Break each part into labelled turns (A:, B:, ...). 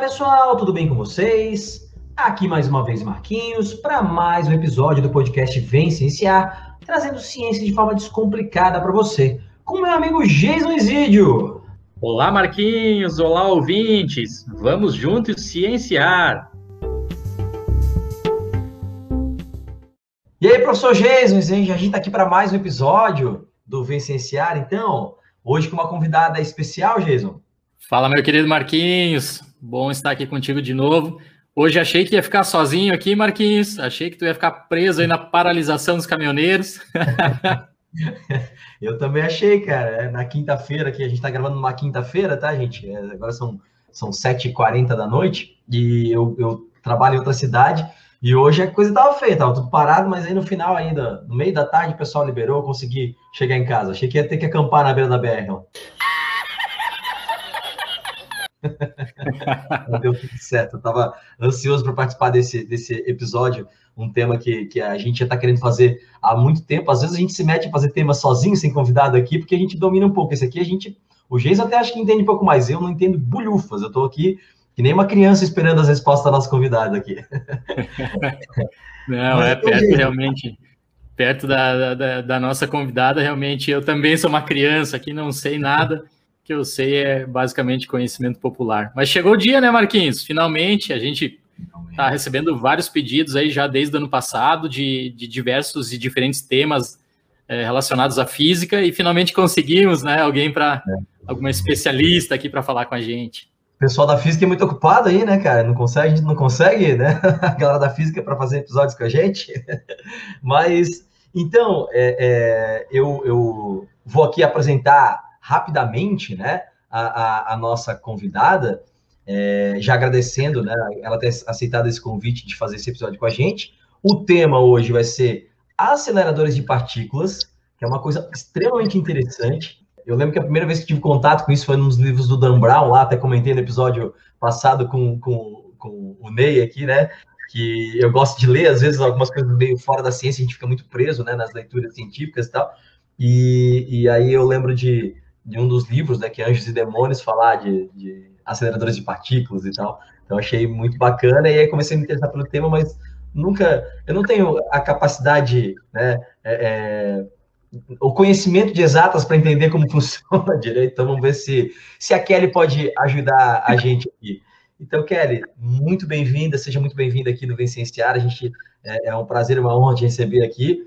A: Pessoal, tudo bem com vocês? Aqui mais uma vez Marquinhos para mais um episódio do podcast Vem Cienciar, trazendo ciência de forma descomplicada para você, com meu amigo Jason Isidio.
B: Olá Marquinhos, olá ouvintes, vamos juntos cienciar.
A: E aí professor Jason, a gente está aqui para mais um episódio do Vem Cienciar, então, hoje com uma convidada especial, Jason.
B: Fala meu querido Marquinhos, Bom estar aqui contigo de novo. Hoje achei que ia ficar sozinho aqui, Marquinhos. Achei que tu ia ficar preso aí na paralisação dos caminhoneiros.
A: Eu também achei, cara. É, na quinta-feira, que a gente está gravando numa quinta-feira, tá, gente? É, agora são, são 7h40 da noite e eu, eu trabalho em outra cidade. E hoje a coisa estava feia, tava tudo parado, mas aí no final ainda, no meio da tarde, o pessoal liberou, eu consegui chegar em casa. Achei que ia ter que acampar na beira da BR. Ó. Deu tudo certo. Eu estava ansioso para participar desse, desse episódio, um tema que, que a gente já está querendo fazer há muito tempo. Às vezes a gente se mete a fazer tema sozinho, sem convidado aqui, porque a gente domina um pouco. Esse aqui a gente. O Geis até acho que entende um pouco mais. Eu não entendo bulhufas. Eu estou aqui que nem uma criança esperando as respostas da nossa convidada aqui.
B: Não, Mas, é perto realmente. Perto da, da, da nossa convidada, realmente eu também sou uma criança aqui, não sei nada que eu sei é basicamente conhecimento popular. Mas chegou o dia, né, Marquinhos? Finalmente, a gente está recebendo vários pedidos aí já desde o ano passado de, de diversos e diferentes temas é, relacionados à física e finalmente conseguimos, né, alguém para é. alguma especialista aqui para falar com a gente.
A: O pessoal da física é muito ocupado aí, né, cara? Não consegue, a gente não consegue, né? A galera da física para fazer episódios com a gente. Mas então, é, é, eu, eu vou aqui apresentar rapidamente, né, a, a, a nossa convidada, é, já agradecendo, né, ela ter aceitado esse convite de fazer esse episódio com a gente. O tema hoje vai ser aceleradores de partículas, que é uma coisa extremamente interessante. Eu lembro que a primeira vez que tive contato com isso foi nos livros do Dan Brown, lá até comentei no episódio passado com, com, com o Ney aqui, né? Que eu gosto de ler, às vezes, algumas coisas meio fora da ciência, a gente fica muito preso né, nas leituras científicas e tal. E, e aí eu lembro de de um dos livros, né, que Anjos e Demônios, falar de, de aceleradores de partículas e tal. Então achei muito bacana e aí comecei a me interessar pelo tema, mas nunca, eu não tenho a capacidade, né, é, é, o conhecimento de exatas para entender como funciona direito. Então vamos ver se se a Kelly pode ajudar a gente aqui. Então Kelly, muito bem-vinda, seja muito bem-vinda aqui no Vencenciar. A gente é, é um prazer uma honra te receber aqui.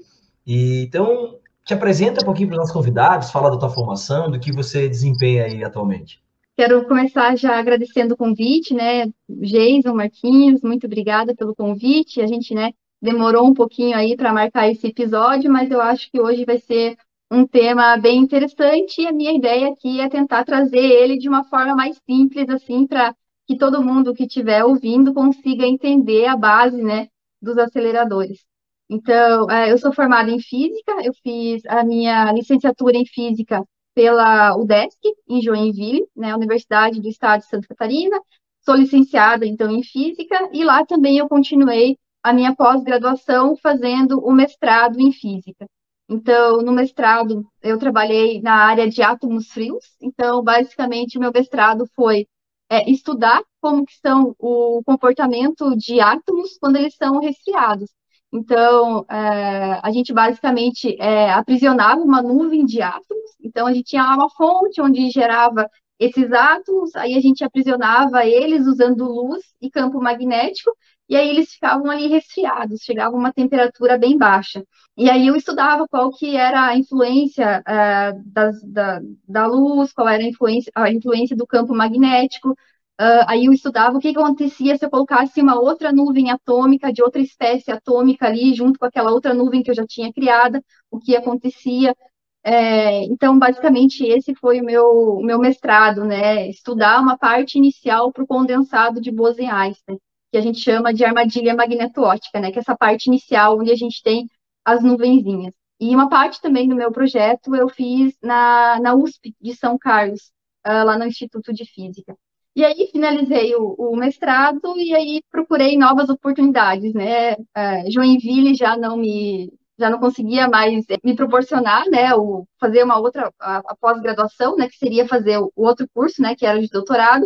A: E então te apresenta um pouquinho para os nossos convidados, fala da tua formação, do que você desempenha aí atualmente.
C: Quero começar já agradecendo o convite, né, Jason, Marquinhos, muito obrigada pelo convite. A gente, né, demorou um pouquinho aí para marcar esse episódio, mas eu acho que hoje vai ser um tema bem interessante e a minha ideia aqui é tentar trazer ele de uma forma mais simples, assim, para que todo mundo que estiver ouvindo consiga entender a base, né, dos aceleradores. Então, é, eu sou formada em física, eu fiz a minha licenciatura em física pela UDESC, em Joinville, né, Universidade do Estado de Santa Catarina. Sou licenciada, então, em física, e lá também eu continuei a minha pós-graduação fazendo o mestrado em física. Então, no mestrado, eu trabalhei na área de átomos frios. Então, basicamente, o meu mestrado foi é, estudar como que são o comportamento de átomos quando eles são resfriados. Então, é, a gente basicamente é, aprisionava uma nuvem de átomos. Então, a gente tinha uma fonte onde gerava esses átomos, aí a gente aprisionava eles usando luz e campo magnético, e aí eles ficavam ali resfriados, chegava uma temperatura bem baixa. E aí eu estudava qual que era a influência é, das, da, da luz, qual era a influência, a influência do campo magnético, Uh, aí eu estudava o que, acontecia se eu colocasse uma outra nuvem atômica de outra espécie atômica ali, junto com aquela outra nuvem que eu já tinha criada, o que acontecia. É, então, basicamente, esse foi o meu, meu mestrado, né? Estudar uma parte inicial para o condensado de Bose-Einstein, que a gente chama de armadilha magnetótica, né? Que é essa parte inicial onde a gente tem as nuvenzinhas. E uma parte também do meu projeto eu fiz na, na USP de São Carlos, uh, lá no Instituto de Física. E aí finalizei o, o, mestrado e aí procurei novas oportunidades, né? É, Joinville já não me já não conseguia mais me proporcionar, né, o fazer uma outra a, pós-graduação, né, que seria fazer o, o, outro curso, né, que era de doutorado.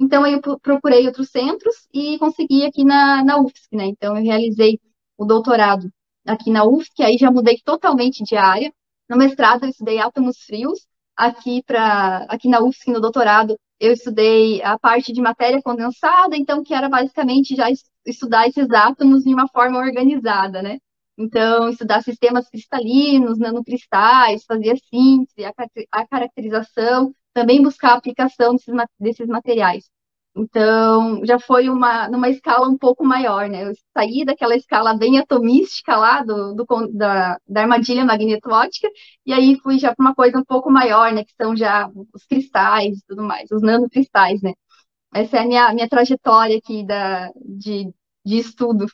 C: Então, eu procurei outros centros e consegui aqui na, na UFSC, né? Então, eu realizei o doutorado aqui na UFSC, aí já mudei totalmente de área. No mestrado, eu estudei átomos frios. Aqui, pra, aqui na UFSC, no doutorado, eu estudei a parte de matéria condensada, então, que era basicamente já estudar esses átomos de uma forma organizada, né? Então, estudar sistemas cristalinos, nanocristais, fazer a síntese, a, caracterização, também buscar a aplicação desses, desses materiais. Então, já foi uma, numa escala um pouco maior, né? Eu saí daquela escala bem atomística lá, do, do da, da armadilha magnetótica, e aí fui já para uma coisa um pouco maior, né? Que são já os cristais e tudo mais, os nanocristais, né? Essa é a minha, minha trajetória aqui da, de, de estudo.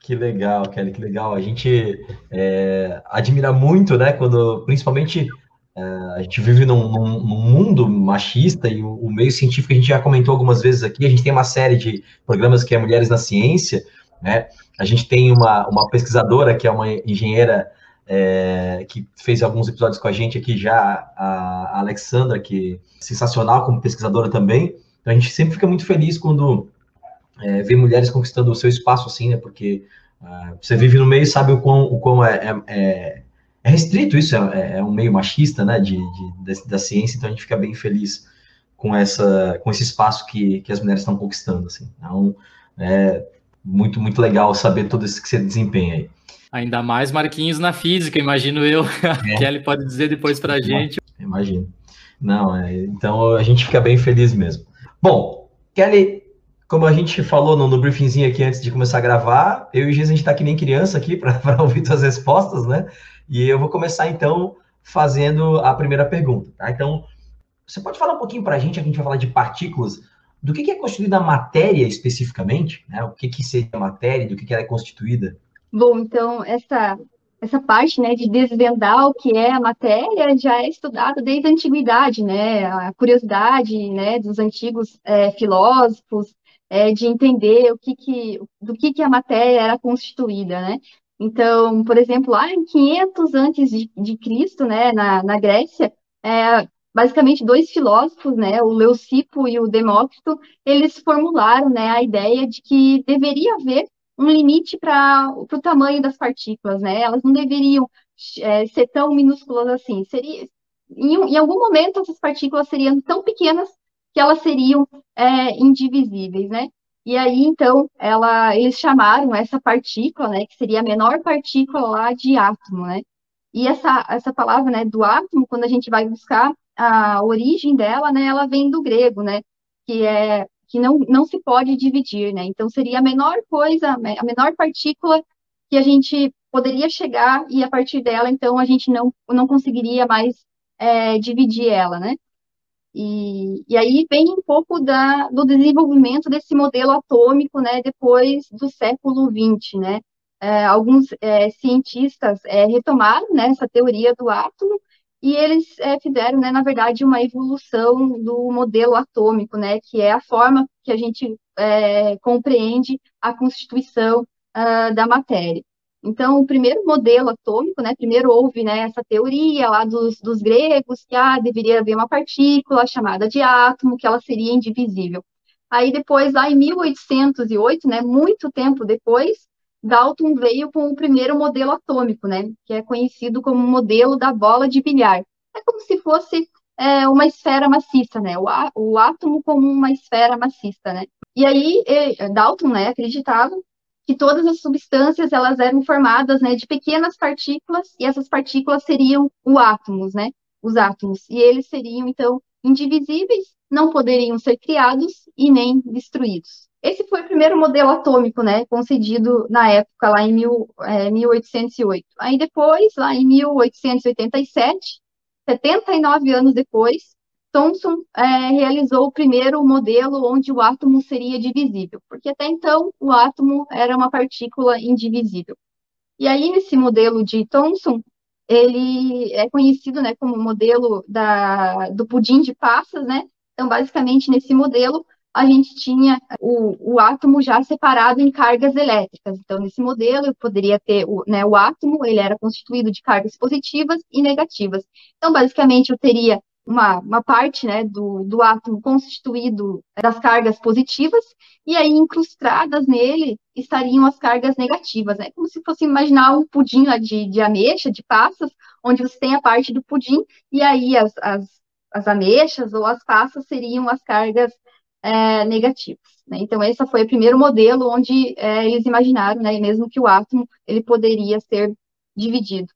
A: Que legal, Kelly, que legal. A gente é, admira muito, né, quando, principalmente, a gente vive num, num, num mundo machista e o, o, meio científico, a gente já comentou algumas vezes aqui, a gente tem uma série de programas que é Mulheres na Ciência, né, a gente tem uma, uma pesquisadora que é uma engenheira é, que fez alguns episódios com a gente aqui já, a Alexandra, que é sensacional como pesquisadora também, então a gente sempre fica muito feliz quando é, ver mulheres conquistando o seu espaço assim, né? Porque uh, você vive no meio sabe o quão, o quão é, é, é, é restrito isso, é, é, um meio machista, né? De, de, da ciência, então a gente fica bem feliz com essa com esse espaço que, que as mulheres estão conquistando, assim. Então, é muito, muito legal saber tudo isso que você desempenha aí.
B: Ainda mais Marquinhos na física, imagino eu. É. Kelly pode dizer depois para a gente.
A: Imagino. Não, é, então a gente fica bem feliz mesmo. Bom, Kelly, como a gente falou no, no briefingzinho aqui antes de começar a gravar, eu e o Giz, a gente está que nem criança aqui para ouvir suas respostas, né? E eu vou começar então fazendo a primeira pergunta, tá? Então, você pode falar um pouquinho para a gente, a gente vai falar de partículas, do que, que é constituída a matéria especificamente, né? O que, que seria a matéria, do que, que ela é constituída?
C: Bom, então, essa, essa parte né, de desvendar o que é a matéria já é estudada desde a antiguidade, né? A curiosidade né, dos antigos é, filósofos é, de entender o que, que do que, que a matéria era constituída, né? Então, por exemplo, lá em 500 antes de, de Cristo, né, na, na Grécia, é, basicamente dois filósofos, né, o Leucipo e o Demócrito, eles formularam, né, a ideia de que deveria haver um limite para o tamanho das partículas, né? Elas não deveriam é, ser tão minúsculas assim. Seria, em, em algum momento essas partículas seriam tão pequenas que elas seriam é, indivisíveis, né? E aí, então, ela, eles chamaram essa partícula, né, que seria a menor partícula lá de átomo, né? E essa, essa palavra, né, do átomo, quando a gente vai buscar a origem dela, né, ela vem do grego, né, que é que não, não se pode dividir, né? Então, seria a menor coisa, a menor partícula que a gente poderia chegar e a partir dela, então, a gente não, não conseguiria mais é, dividir ela, né? E, e aí vem um pouco da, do desenvolvimento desse modelo atômico, né, depois do século XX, né? É, alguns é, cientistas é, retomaram né, essa teoria do átomo e eles é, fizeram, né, na verdade, uma evolução do modelo atômico, né, que é a forma que a gente é, compreende a constituição uh, da matéria. Então, o primeiro modelo atômico, né, primeiro houve né, essa teoria lá dos, dos gregos, que ah, deveria haver uma partícula chamada de átomo, que ela seria indivisível. Aí depois, lá em 1808, né, muito tempo depois, Dalton veio com o primeiro modelo atômico, né, que é conhecido como modelo da bola de bilhar. É como se fosse é, uma esfera maciça, né, o, o átomo como uma esfera maciça, né. E aí, Dalton, né, acreditava que todas as substâncias elas eram formadas né, de pequenas partículas e essas partículas seriam os átomos, né? Os átomos. E eles seriam, então, indivisíveis, não poderiam ser criados e nem destruídos. Esse foi o primeiro modelo atômico, né, concedido na época, lá em mil, é, 1808. Aí depois, lá em 1887, 79 anos depois, Thomson é, realizou o primeiro modelo onde o átomo seria divisível, porque até então o átomo era uma partícula indivisível. E aí, nesse modelo de Thomson, ele é conhecido né, como modelo da, do pudim de passas, né? Então, basicamente, nesse modelo, a gente tinha o, o átomo já separado em cargas elétricas. Então, nesse modelo, eu poderia ter o, né, o átomo, ele era constituído de cargas positivas e negativas. Então, basicamente, eu teria uma, uma parte né, do, do átomo constituído das cargas positivas, e aí incrustadas nele estariam as cargas negativas, né? Como se fosse imaginar um pudim lá de, de ameixa, de passas, onde você tem a parte do pudim, e aí as, as, as ameixas ou as passas seriam as cargas é, negativas. Né? Então, esse foi o primeiro modelo onde é, eles imaginaram, né, mesmo que o átomo ele poderia ser dividido.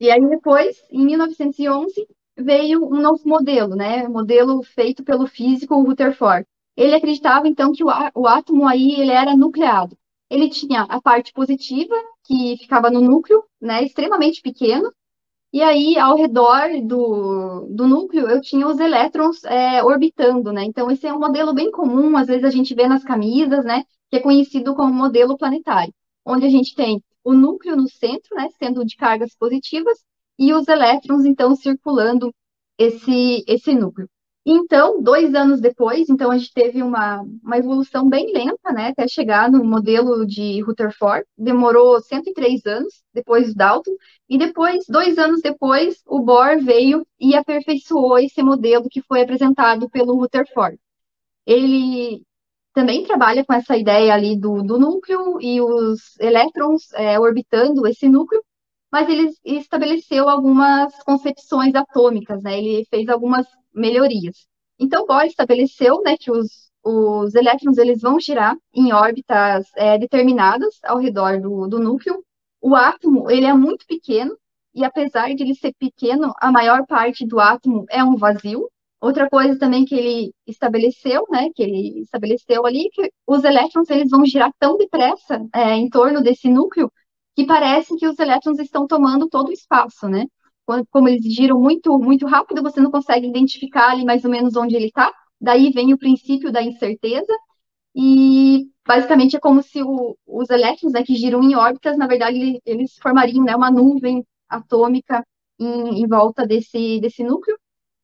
C: E aí depois, em 1911, veio um novo modelo, né? Modelo feito pelo físico Rutherford. Ele acreditava então que o, o átomo aí ele era nucleado. Ele tinha a parte positiva que ficava no núcleo, né? Extremamente pequeno. E aí, ao redor do, do núcleo, eu tinha os elétrons é, orbitando, né? Então, esse é um modelo bem comum, às vezes a gente vê nas camisas, né? Que é conhecido como modelo planetário, onde a gente tem o núcleo no centro, né? Sendo de cargas positivas, e os elétrons, então, circulando esse, esse núcleo. Então, dois anos depois, então a gente teve uma, uma evolução bem lenta, né, até chegar no modelo de Rutherford. Demorou 103 anos depois do Dalton, e depois, dois anos depois, o Bohr veio e aperfeiçoou esse modelo que foi apresentado pelo Rutherford. Ele também trabalha com essa ideia ali do, do núcleo e os elétrons é, orbitando esse núcleo, mas ele estabeleceu algumas concepções atômicas, né? Ele fez algumas melhorias. Então, Bohr estabeleceu, né, que os, os elétrons eles vão girar em órbitas é, determinadas ao redor do, do núcleo. O átomo ele é muito pequeno e apesar de ele ser pequeno, a maior parte do átomo é um vazio. Outra coisa também que ele estabeleceu, né, que ele estabeleceu ali, que os elétrons eles vão girar tão depressa é, em torno desse núcleo que parece que os elétrons estão tomando todo o espaço, né? Como eles giram muito, muito rápido, você não consegue identificar ali mais ou menos onde ele está. Daí vem o princípio da incerteza, e basicamente é como se o, os elétrons né, que giram em órbitas, na verdade, eles formariam né, uma nuvem atômica em, em, volta desse, desse núcleo.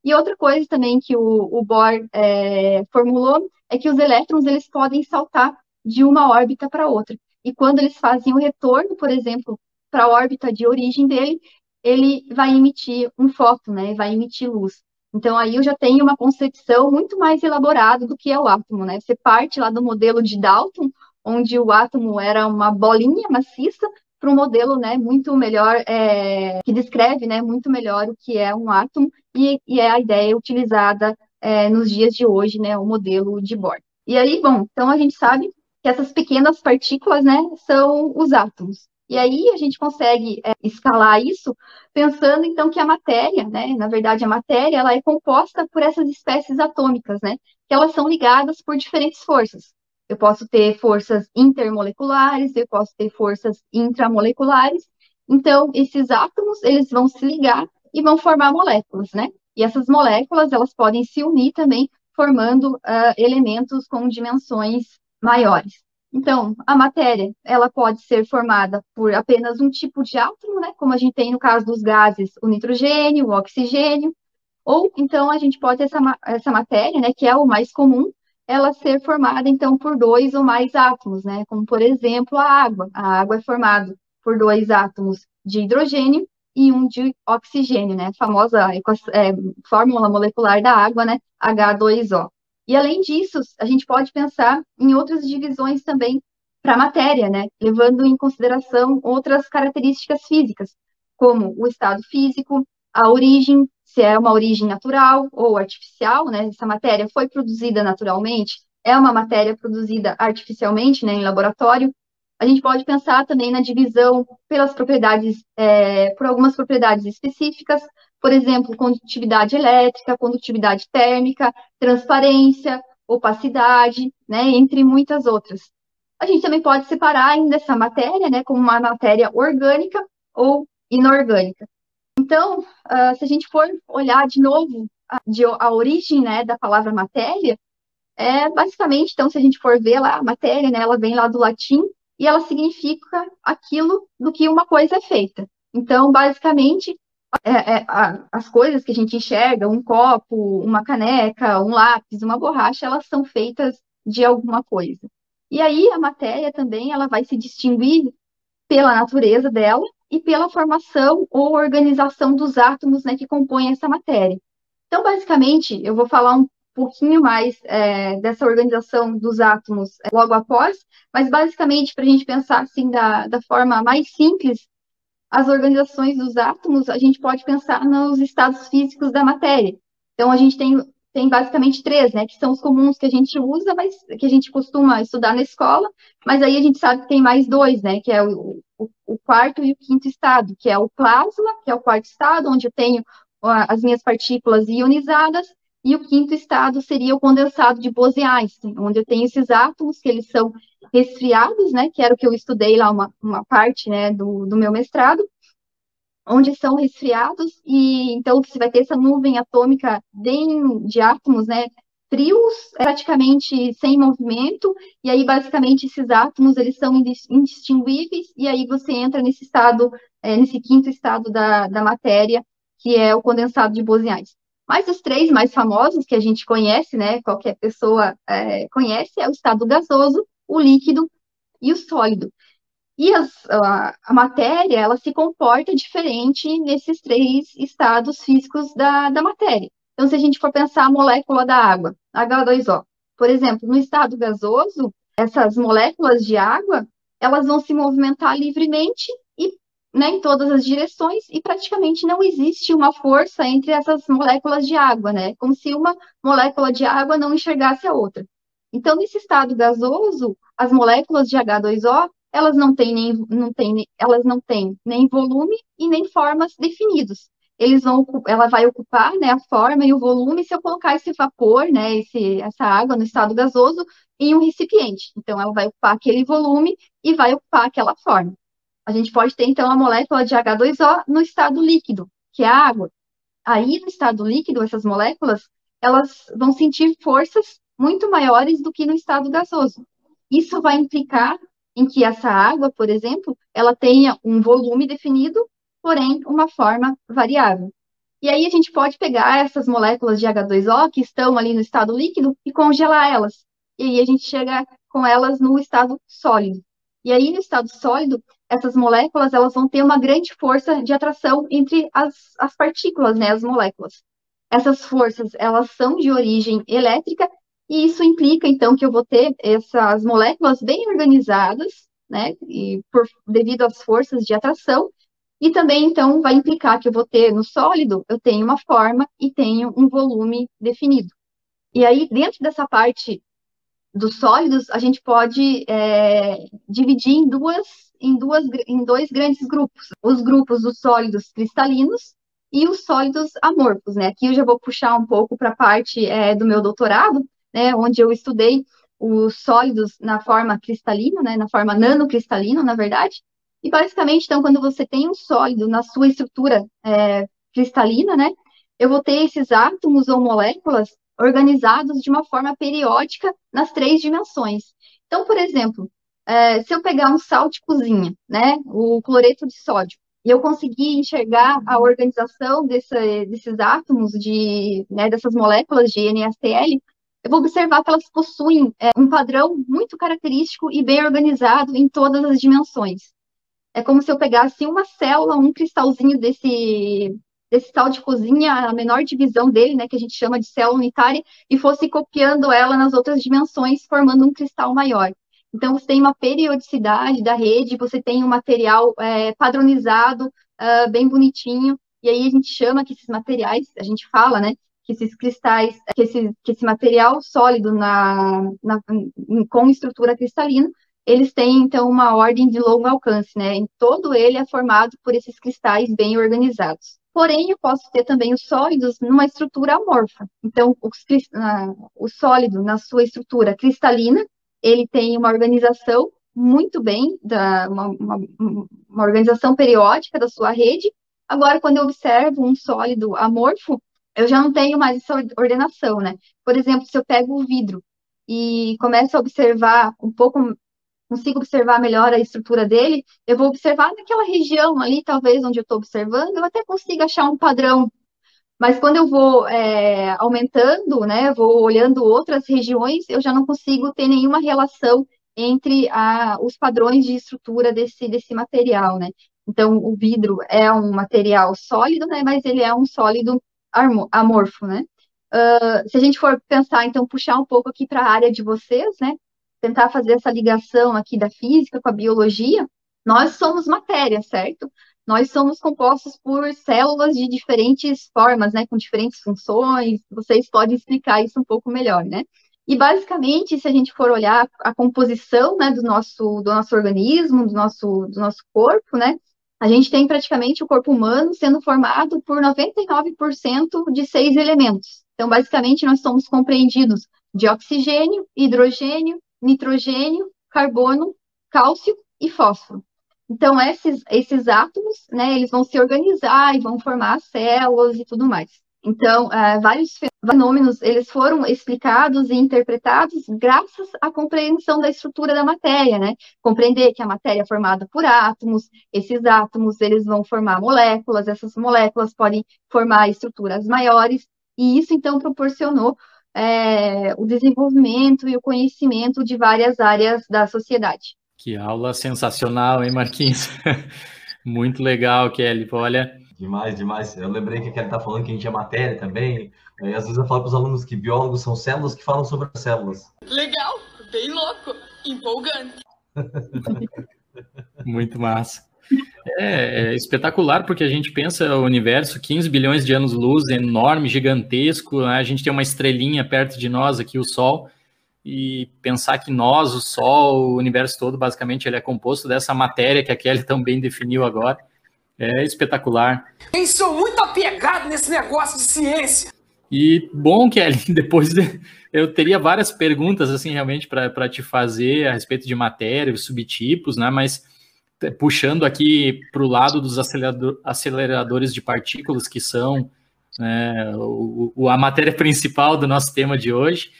C: E outra coisa também que o, o Bohr é, formulou é que os elétrons eles podem saltar de uma órbita para outra. E quando eles fazem o retorno, por exemplo, para a órbita de origem dele, ele vai emitir um fóton, né? Vai emitir luz. Então aí eu já tenho uma concepção muito mais elaborada do que é o átomo, né? Você parte lá do modelo de Dalton, onde o átomo era uma bolinha maciça, para um modelo, né, muito melhor, é, que descreve, né, muito melhor o que é um átomo e, e é a ideia utilizada é, nos dias de hoje, né, o modelo de Bohr. E aí, bom, então a gente sabe que essas pequenas partículas, né, são os átomos. E aí a gente consegue é, escalar isso pensando então que a matéria, né, na verdade a matéria, ela é composta por essas espécies atômicas, né, que elas são ligadas por diferentes forças. Eu posso ter forças intermoleculares, eu posso ter forças intramoleculares. Então, esses átomos, eles vão se ligar e vão formar moléculas, né? E essas moléculas, elas podem se unir também, formando uh, elementos com dimensões maiores. Então, a matéria, ela pode ser formada por apenas um tipo de átomo, né? Como a gente tem no caso dos gases, o nitrogênio, o oxigênio, ou então a gente pode essa, essa matéria, né, que é o mais comum, ela ser formada então por dois ou mais átomos, né? Como por exemplo a água. A água é formada por dois átomos de hidrogênio e um de oxigênio, né? A famosa é, fórmula molecular da água, né? H2O. E além disso, a gente pode pensar em outras divisões também para a matéria, né? levando em consideração outras características físicas, como o estado físico, a origem, se é uma origem natural ou artificial, né? Essa matéria foi produzida naturalmente, é uma matéria produzida artificialmente, né, em laboratório. A gente pode pensar também na divisão pelas propriedades, é, por algumas propriedades específicas, por exemplo, condutividade elétrica, condutividade térmica, transparência, opacidade, né, entre muitas outras. A gente também pode separar ainda essa matéria, né, como uma matéria orgânica ou inorgânica. Então, uh, se a gente for olhar de novo a, de, a origem, né, da palavra matéria, é basicamente, então, se a gente for ver lá, a matéria, né, ela vem lá do latim e ela significa aquilo do que uma coisa é feita. Então, basicamente, é, é, a, as coisas que a gente enxerga, um copo, uma caneca, um lápis, uma borracha, elas são feitas de alguma coisa. E aí a matéria também ela vai se distinguir pela natureza dela e pela formação ou organização dos átomos né, que compõem essa matéria. Então, basicamente, eu vou falar um pouquinho mais é, dessa organização dos átomos é, logo após, mas basicamente, para a gente pensar assim da, da forma mais simples, as organizações dos átomos, a gente pode pensar nos estados físicos da matéria. Então, a gente tem, tem basicamente três, né, que são os comuns que a gente usa, mas que a gente costuma estudar na escola, mas aí a gente sabe que tem mais dois, né, que é o, o, o quarto e o quinto estado, que é o plasma, que é o quarto estado, onde eu tenho as minhas partículas ionizadas, e o quinto estado seria o condensado de Bose-Einstein, onde eu tenho esses átomos que eles são resfriados, né, que era o que eu estudei lá, uma, uma parte, né, do, do meu mestrado, onde são resfriados, e então você vai ter essa nuvem atômica de, de átomos, né, frios, praticamente sem movimento, e aí basicamente esses átomos eles são indistinguíveis, e aí você entra nesse estado, é, nesse quinto estado da, da matéria, que é o condensado de Bose-Einstein. Mas os três mais famosos que a gente conhece, né, qualquer pessoa é, conhece, é o estado gasoso, o líquido e o sólido. E as, a, a, matéria, ela se comporta diferente nesses três estados físicos da, da matéria. Então, se a gente for pensar a molécula da água, H2O, por exemplo, no estado gasoso, essas moléculas de água, elas vão se movimentar livremente né, em todas as direções e praticamente não existe uma força entre essas moléculas de água, né? Como se uma molécula de água não enxergasse a outra. Então, nesse estado gasoso, as moléculas de H2O, elas não têm nem, não têm, elas não têm nem volume e nem formas definidos. Eles vão, ela vai ocupar, né, a forma e o volume se eu colocar esse vapor, né, esse, essa água no estado gasoso em um recipiente. Então, ela vai ocupar aquele volume e vai ocupar aquela forma. A gente pode ter, então, a molécula de H2O no estado líquido, que é a água. Aí, no estado líquido, essas moléculas, elas vão sentir forças muito maiores do que no estado gasoso. Isso vai implicar em que essa água, por exemplo, ela tenha um volume definido, porém uma forma variável. E aí a gente pode pegar essas moléculas de H2O que estão ali no estado líquido e congelar elas. E aí a gente chega com elas no estado sólido. E aí no estado sólido, essas moléculas elas vão ter uma grande força de atração entre as, as partículas, né, as moléculas. Essas forças, elas são de origem elétrica e isso implica, então, que eu vou ter essas moléculas bem organizadas, né, e por, devido às forças de atração, e também, então, vai implicar que eu vou ter no sólido, eu tenho uma forma e tenho um volume definido. E aí, dentro dessa parte dos sólidos, a gente pode é, dividir em duas em, duas, em dois grandes grupos: os grupos dos sólidos cristalinos e os sólidos amorfos. Né? Aqui eu já vou puxar um pouco para a parte é, do meu doutorado, né, onde eu estudei os sólidos na forma cristalina, né, na forma nanocristalina, na verdade. E basicamente, então, quando você tem um sólido na sua estrutura é, cristalina, né, eu vou ter esses átomos ou moléculas organizados de uma forma periódica nas três dimensões. Então, por exemplo, é, se eu pegar um sal de cozinha, né, o cloreto de sódio, e eu conseguir enxergar a organização desse, desses átomos, de, né, dessas moléculas de NaCl, eu vou observar que elas possuem é, um padrão muito característico e bem organizado em todas as dimensões. É como se eu pegasse uma célula, um cristalzinho desse, desse sal de cozinha, a menor divisão dele, né, que a gente chama de célula unitária, e fosse copiando ela nas outras dimensões, formando um cristal maior. Então, você tem uma periodicidade da rede, você tem um material é, padronizado, uh, bem bonitinho, e aí a gente chama que esses materiais, a gente fala, né, que esses cristais, que esse, que esse material sólido na, na, com estrutura cristalina, eles têm, então, uma ordem de longo alcance, né, em todo ele é formado por esses cristais bem organizados. Porém, eu posso ter também os sólidos numa estrutura amorfa. Então, os, uh, o sólido, na sua estrutura cristalina, ele tem uma organização muito bem, da, uma, uma, uma organização periódica da sua rede. Agora, quando eu observo um sólido amorfo, eu já não tenho mais essa ordenação, né? Por exemplo, se eu pego o vidro e começo a observar um pouco, consigo observar melhor a estrutura dele, eu vou observar naquela região ali, talvez onde eu estou observando, eu até consigo achar um padrão mas quando eu vou é, aumentando, né, vou olhando outras regiões, eu já não consigo ter nenhuma relação entre a, os padrões de estrutura desse, desse material, né? Então, o vidro é um material sólido, né, mas ele é um sólido amorfo, né? Uh, se a gente for pensar, então, puxar um pouco aqui para a área de vocês, né? Tentar fazer essa ligação aqui da física com a biologia, nós somos matéria, certo? Nós somos compostos por células de diferentes formas, né? Com diferentes funções. Vocês podem explicar isso um pouco melhor, né? E basicamente, se a gente for olhar a composição, né, do nosso, do nosso organismo, do nosso, do nosso corpo, né? A gente tem praticamente o corpo humano sendo formado por 99% de seis elementos. Então, basicamente, nós somos compreendidos de oxigênio, hidrogênio, nitrogênio, carbono, cálcio e fósforo. Então, esses, esses átomos, né, eles vão se organizar e vão formar células e tudo mais. Então, uh, vários fenômenos, eles foram explicados e interpretados graças à compreensão da estrutura da matéria, né? Compreender que a matéria é formada por átomos, esses átomos, eles vão formar moléculas, essas moléculas podem formar estruturas maiores, e isso, então, proporcionou é, o desenvolvimento e o conhecimento de várias áreas da sociedade.
B: Que aula sensacional, hein, Marquinhos? Muito legal, Kelly. Olha,
A: Demais, demais. Eu lembrei que a Kelly está falando que a gente é matéria também. E às vezes eu falo para os alunos que biólogos são células que falam sobre as células.
D: Legal, bem louco, empolgante.
B: Muito massa. É, é, espetacular porque a gente pensa o universo 15 bilhões de anos-luz, enorme, gigantesco. Né? A gente tem uma estrelinha perto de nós aqui, o Sol, e pensar que nós, o Sol, o universo todo, basicamente, ele é composto dessa matéria que a Kelly também definiu agora. É espetacular.
D: Eu sou muito apegado nesse negócio de ciência.
B: E bom, Kelly, depois de, eu teria várias perguntas assim realmente para te fazer a respeito de matéria, subtipos, né? Mas puxando aqui para o lado dos acelerador, aceleradores de partículas, que são né, o, a matéria principal do nosso tema de hoje,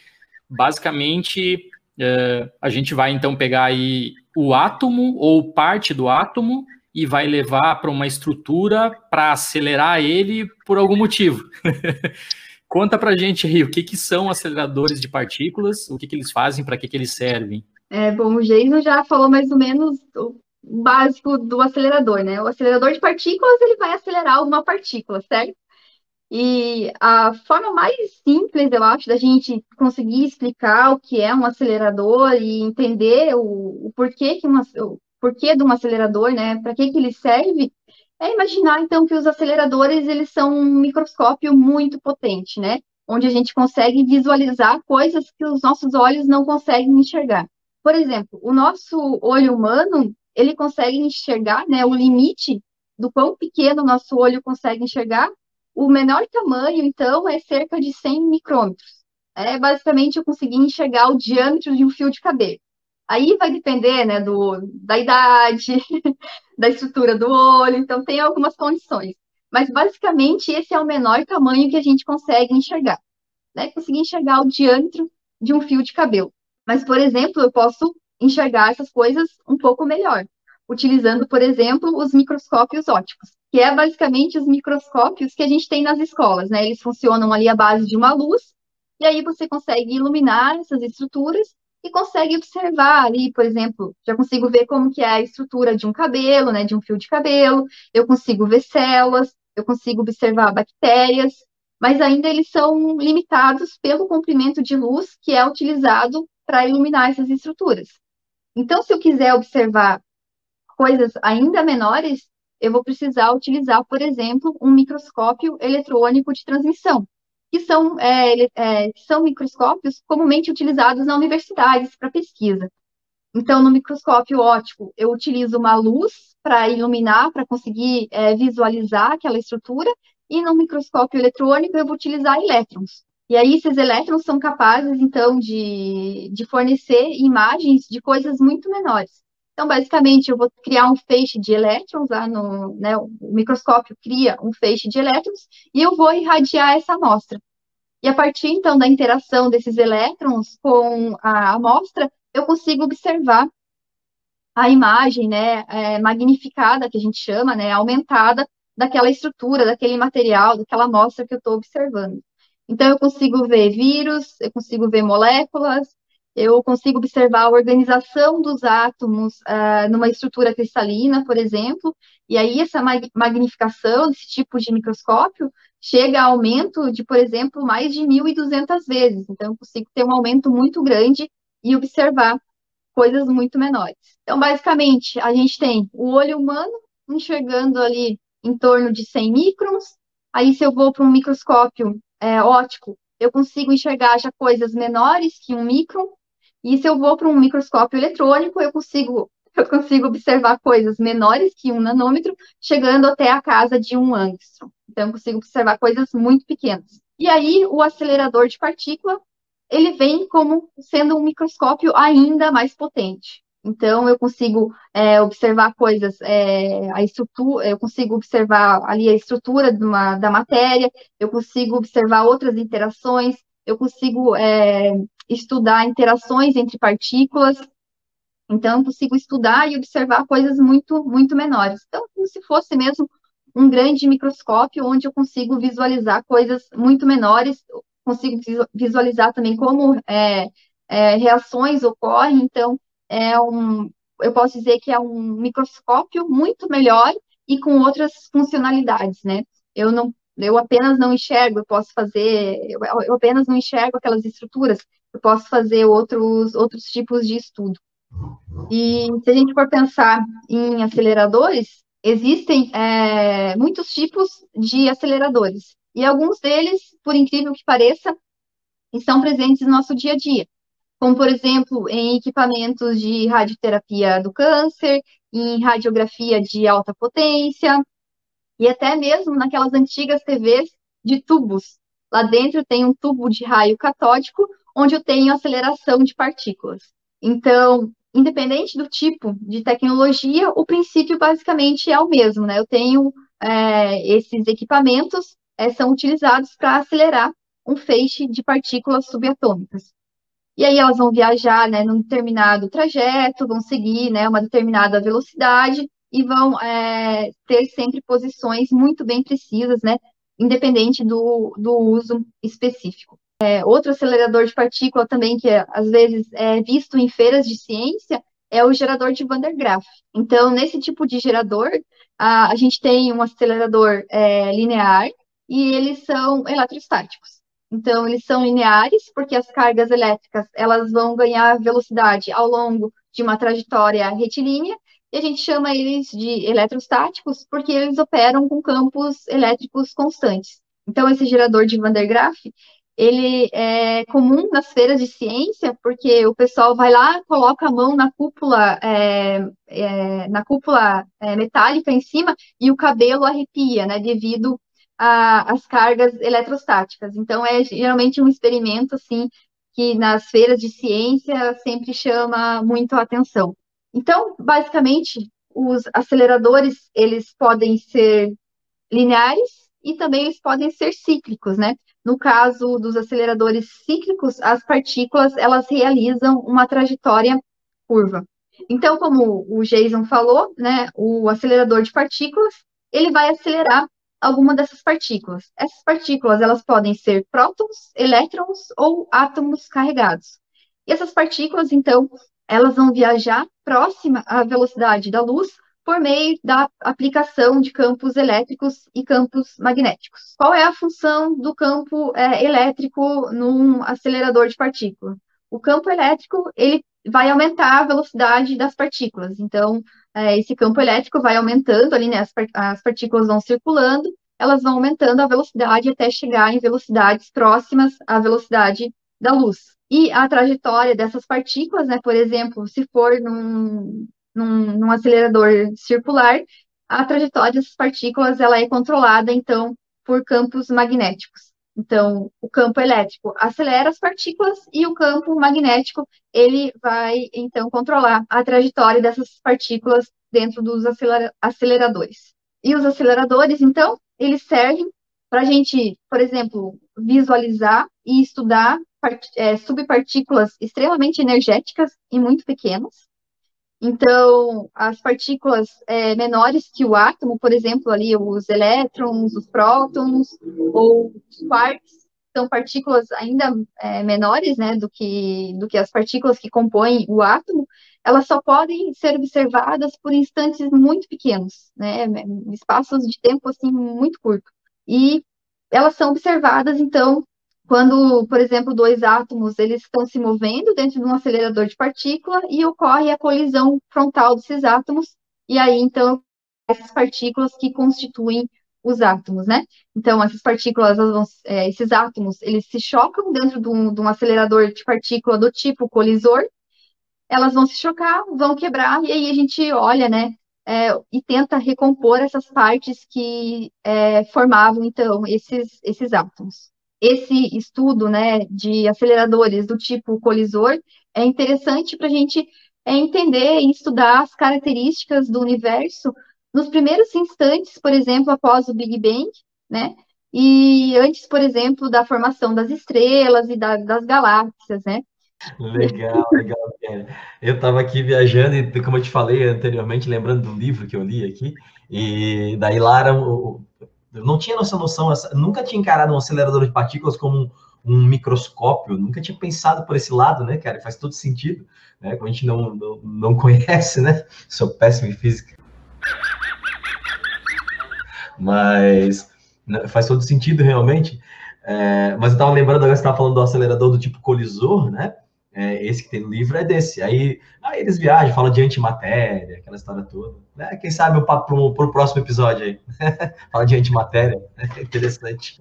B: basicamente é, a gente vai então pegar aí o átomo ou parte do átomo e vai levar para uma estrutura para acelerar ele por algum motivo. Conta para gente aí o que, que são aceleradores de partículas, o que, que eles fazem, para que, que eles servem.
C: É, bom, o Jason já falou mais ou menos básico do acelerador, né? O acelerador de partículas ele vai acelerar alguma partícula, certo? E a forma mais simples, eu acho, da gente conseguir explicar o que é um acelerador e entender o, o porquê que uma, porquê de um acelerador, né? Para que, que ele serve? É imaginar, então, que os aceleradores, eles são um microscópio muito potente, né? Onde a gente consegue visualizar coisas que os nossos olhos não conseguem enxergar. Por exemplo, o nosso olho humano, ele consegue enxergar, né, o limite do quão pequeno o nosso olho consegue enxergar. O menor tamanho, então, é cerca de 100 micrômetros. É, basicamente, eu consegui enxergar o diâmetro de um fio de cabelo. Aí vai depender, né, do, da idade, da estrutura do olho, então tem algumas condições. Mas basicamente esse é o menor tamanho que a gente consegue enxergar, né? Conseguir enxergar o diâmetro de um fio de cabelo. Mas, por exemplo, eu posso enxergar essas coisas um pouco melhor, utilizando, por exemplo, os microscópios ópticos, que é basicamente os microscópios que a gente tem nas escolas, né? Eles funcionam ali à base de uma luz, e aí você consegue iluminar essas estruturas e consegue observar ali, por exemplo, já consigo ver como que é a estrutura de um cabelo, né, de um fio de cabelo, eu consigo ver células, eu consigo observar bactérias, mas ainda eles são limitados pelo comprimento de luz que é utilizado para iluminar essas estruturas. Então, se eu quiser observar coisas ainda menores, eu vou precisar utilizar, por exemplo, um microscópio eletrônico de transmissão, que são, é, é, são microscópios comumente utilizados na universidades para pesquisa. Então, no microscópio óptico, eu utilizo uma luz para iluminar, para conseguir é, visualizar aquela estrutura, e no microscópio eletrônico, eu vou utilizar elétrons. E aí, esses elétrons são capazes, então, de, de fornecer imagens de coisas muito menores. Então, basicamente, eu vou criar um feixe de elétrons, lá no, né, o microscópio cria um feixe de elétrons, e eu vou irradiar essa amostra. E a partir, então, da interação desses elétrons com a amostra, eu consigo observar a imagem, né, é, magnificada, que a gente chama, né, aumentada, daquela estrutura, daquele material, daquela amostra que eu estou observando. Então, eu consigo ver vírus, eu consigo ver moléculas, eu consigo observar a organização dos átomos uh, numa estrutura cristalina, por exemplo, e aí essa magnificação desse tipo de microscópio chega a aumento de, por exemplo, mais de 1.200 vezes. Então, eu consigo ter um aumento muito grande e observar coisas muito menores. Então, basicamente, a gente tem o olho humano enxergando ali em torno de 100 microns. Aí, se eu vou para um microscópio é, óptico, eu consigo enxergar já coisas menores que um micron. E se eu vou para um microscópio eletrônico, eu consigo, eu consigo observar coisas menores que um nanômetro, chegando até a casa de um angstrom. Então, eu consigo observar coisas muito pequenas. E aí, o acelerador de partícula, ele vem como sendo um microscópio ainda mais potente. Então, eu consigo é, observar coisas, é, a estrutura, eu consigo observar ali a estrutura uma, da matéria, eu consigo observar outras interações, eu consigo é, estudar interações entre partículas. Então, eu consigo estudar e observar coisas muito, muito menores. Então, como se fosse mesmo um grande microscópio onde eu consigo visualizar coisas muito menores, consigo visualizar também como é, é, reações ocorrem, então é um, eu posso dizer que é um microscópio muito melhor e com outras funcionalidades, né? Eu não, eu apenas não enxergo, eu posso fazer, eu, eu apenas não enxergo aquelas estruturas, eu posso fazer outros, outros tipos de estudo. E se a gente for pensar em aceleradores, existem é, muitos tipos de aceleradores. E alguns deles, por incrível que pareça, estão presentes no nosso dia a dia. Como, por exemplo, em equipamentos de radioterapia do câncer, em radiografia de alta potência, e até mesmo naquelas antigas TVs de tubos. Lá dentro tem um tubo de raio catódico, onde eu tenho aceleração de partículas. Então, independente do tipo de tecnologia, o princípio basicamente é o mesmo, né? Eu tenho é, esses equipamentos é, são utilizados para acelerar um feixe de partículas subatômicas. E aí elas vão viajar, né, num determinado trajeto, vão seguir, né, uma determinada velocidade e vão é, ter sempre posições muito bem precisas, né, independente do, do uso específico. É, outro acelerador de partícula também que às vezes é visto em feiras de ciência é o gerador de Van der Graaf. Então, nesse tipo de gerador, a, a gente tem um acelerador é, linear e eles são eletrostáticos. Então, eles são lineares, porque as cargas elétricas elas vão ganhar velocidade ao longo de uma trajetória retilínea, e a gente chama eles de eletrostáticos porque eles operam com campos elétricos constantes. Então, esse gerador de Van der Graaf, ele é comum nas feiras de ciência, porque o pessoal vai lá, coloca a mão na cúpula, é, é, na cúpula é, metálica em cima e o cabelo arrepia, né, devido às cargas eletrostáticas. Então, é geralmente um experimento, assim, que nas feiras de ciência sempre chama muito a atenção. Então, basicamente, os aceleradores, eles podem ser lineares e também eles podem ser cíclicos, né? No caso dos aceleradores cíclicos, as partículas elas realizam uma trajetória curva. Então, como o Jason falou, né, o acelerador de partículas ele vai acelerar alguma dessas partículas. Essas partículas elas podem ser prótons, elétrons ou átomos carregados. E essas partículas, então, elas vão viajar próxima à velocidade da luz por meio da aplicação de campos elétricos e campos magnéticos. Qual é a função do campo é, elétrico num acelerador de partícula? O campo elétrico ele vai aumentar a velocidade das partículas. Então, é, esse campo elétrico vai aumentando ali, né, as, as partículas vão circulando, elas vão aumentando a velocidade até chegar em velocidades próximas à velocidade da luz. E a trajetória dessas partículas, né, por exemplo, se for num, num, num acelerador circular, a trajetória dessas partículas ela é controlada, então, por campos magnéticos. Então, o campo elétrico acelera as partículas e o campo magnético, ele vai, então, controlar a trajetória dessas partículas dentro dos aceleradores. E os aceleradores, então, eles servem para a gente, por exemplo, visualizar e estudar é, subpartículas extremamente energéticas e muito pequenas, então, as partículas é, menores que o átomo, por exemplo, ali os elétrons, os prótons ou os quarks, são partículas ainda é, menores, né, do que, do que as partículas que compõem o átomo, elas só podem ser observadas por instantes muito pequenos, né, espaços de tempo, assim, muito curto. E elas são observadas, então, quando, por exemplo, dois átomos, eles estão se movendo dentro de um acelerador de partícula e ocorre a colisão frontal desses átomos, e aí, então, essas partículas que constituem os átomos, né? Então, essas partículas, vão, é, esses átomos, eles se chocam dentro de um, de um, acelerador de partícula do tipo colisor, elas vão se chocar, vão quebrar, e aí a gente olha, né, é, e tenta recompor essas partes que é, formavam, então, esses, esses átomos. Esse estudo, né, de aceleradores do tipo colisor é interessante para a gente é, entender e estudar as características do universo nos primeiros instantes, por exemplo, após o Big Bang, né? E antes, por exemplo, da formação das estrelas e da, das galáxias, né?
A: Legal, legal, Eu estava aqui viajando e, como eu te falei anteriormente, lembrando do livro que eu li aqui, e daí lá era, eu não tinha essa noção, nunca tinha encarado um acelerador de partículas como um, um microscópio, nunca tinha pensado por esse lado, né, cara? Faz todo sentido, né? Como a gente não, não, não conhece, né? Sou péssimo em física. Mas né, faz todo sentido realmente. É, mas eu estava lembrando agora que você estava falando do acelerador do tipo colisor, né? É, esse que tem no livro é desse. Aí, aí eles viajam, falam de antimatéria, aquela história toda. Né? Quem sabe o papo para o próximo episódio aí. Fala de antimatéria. É interessante.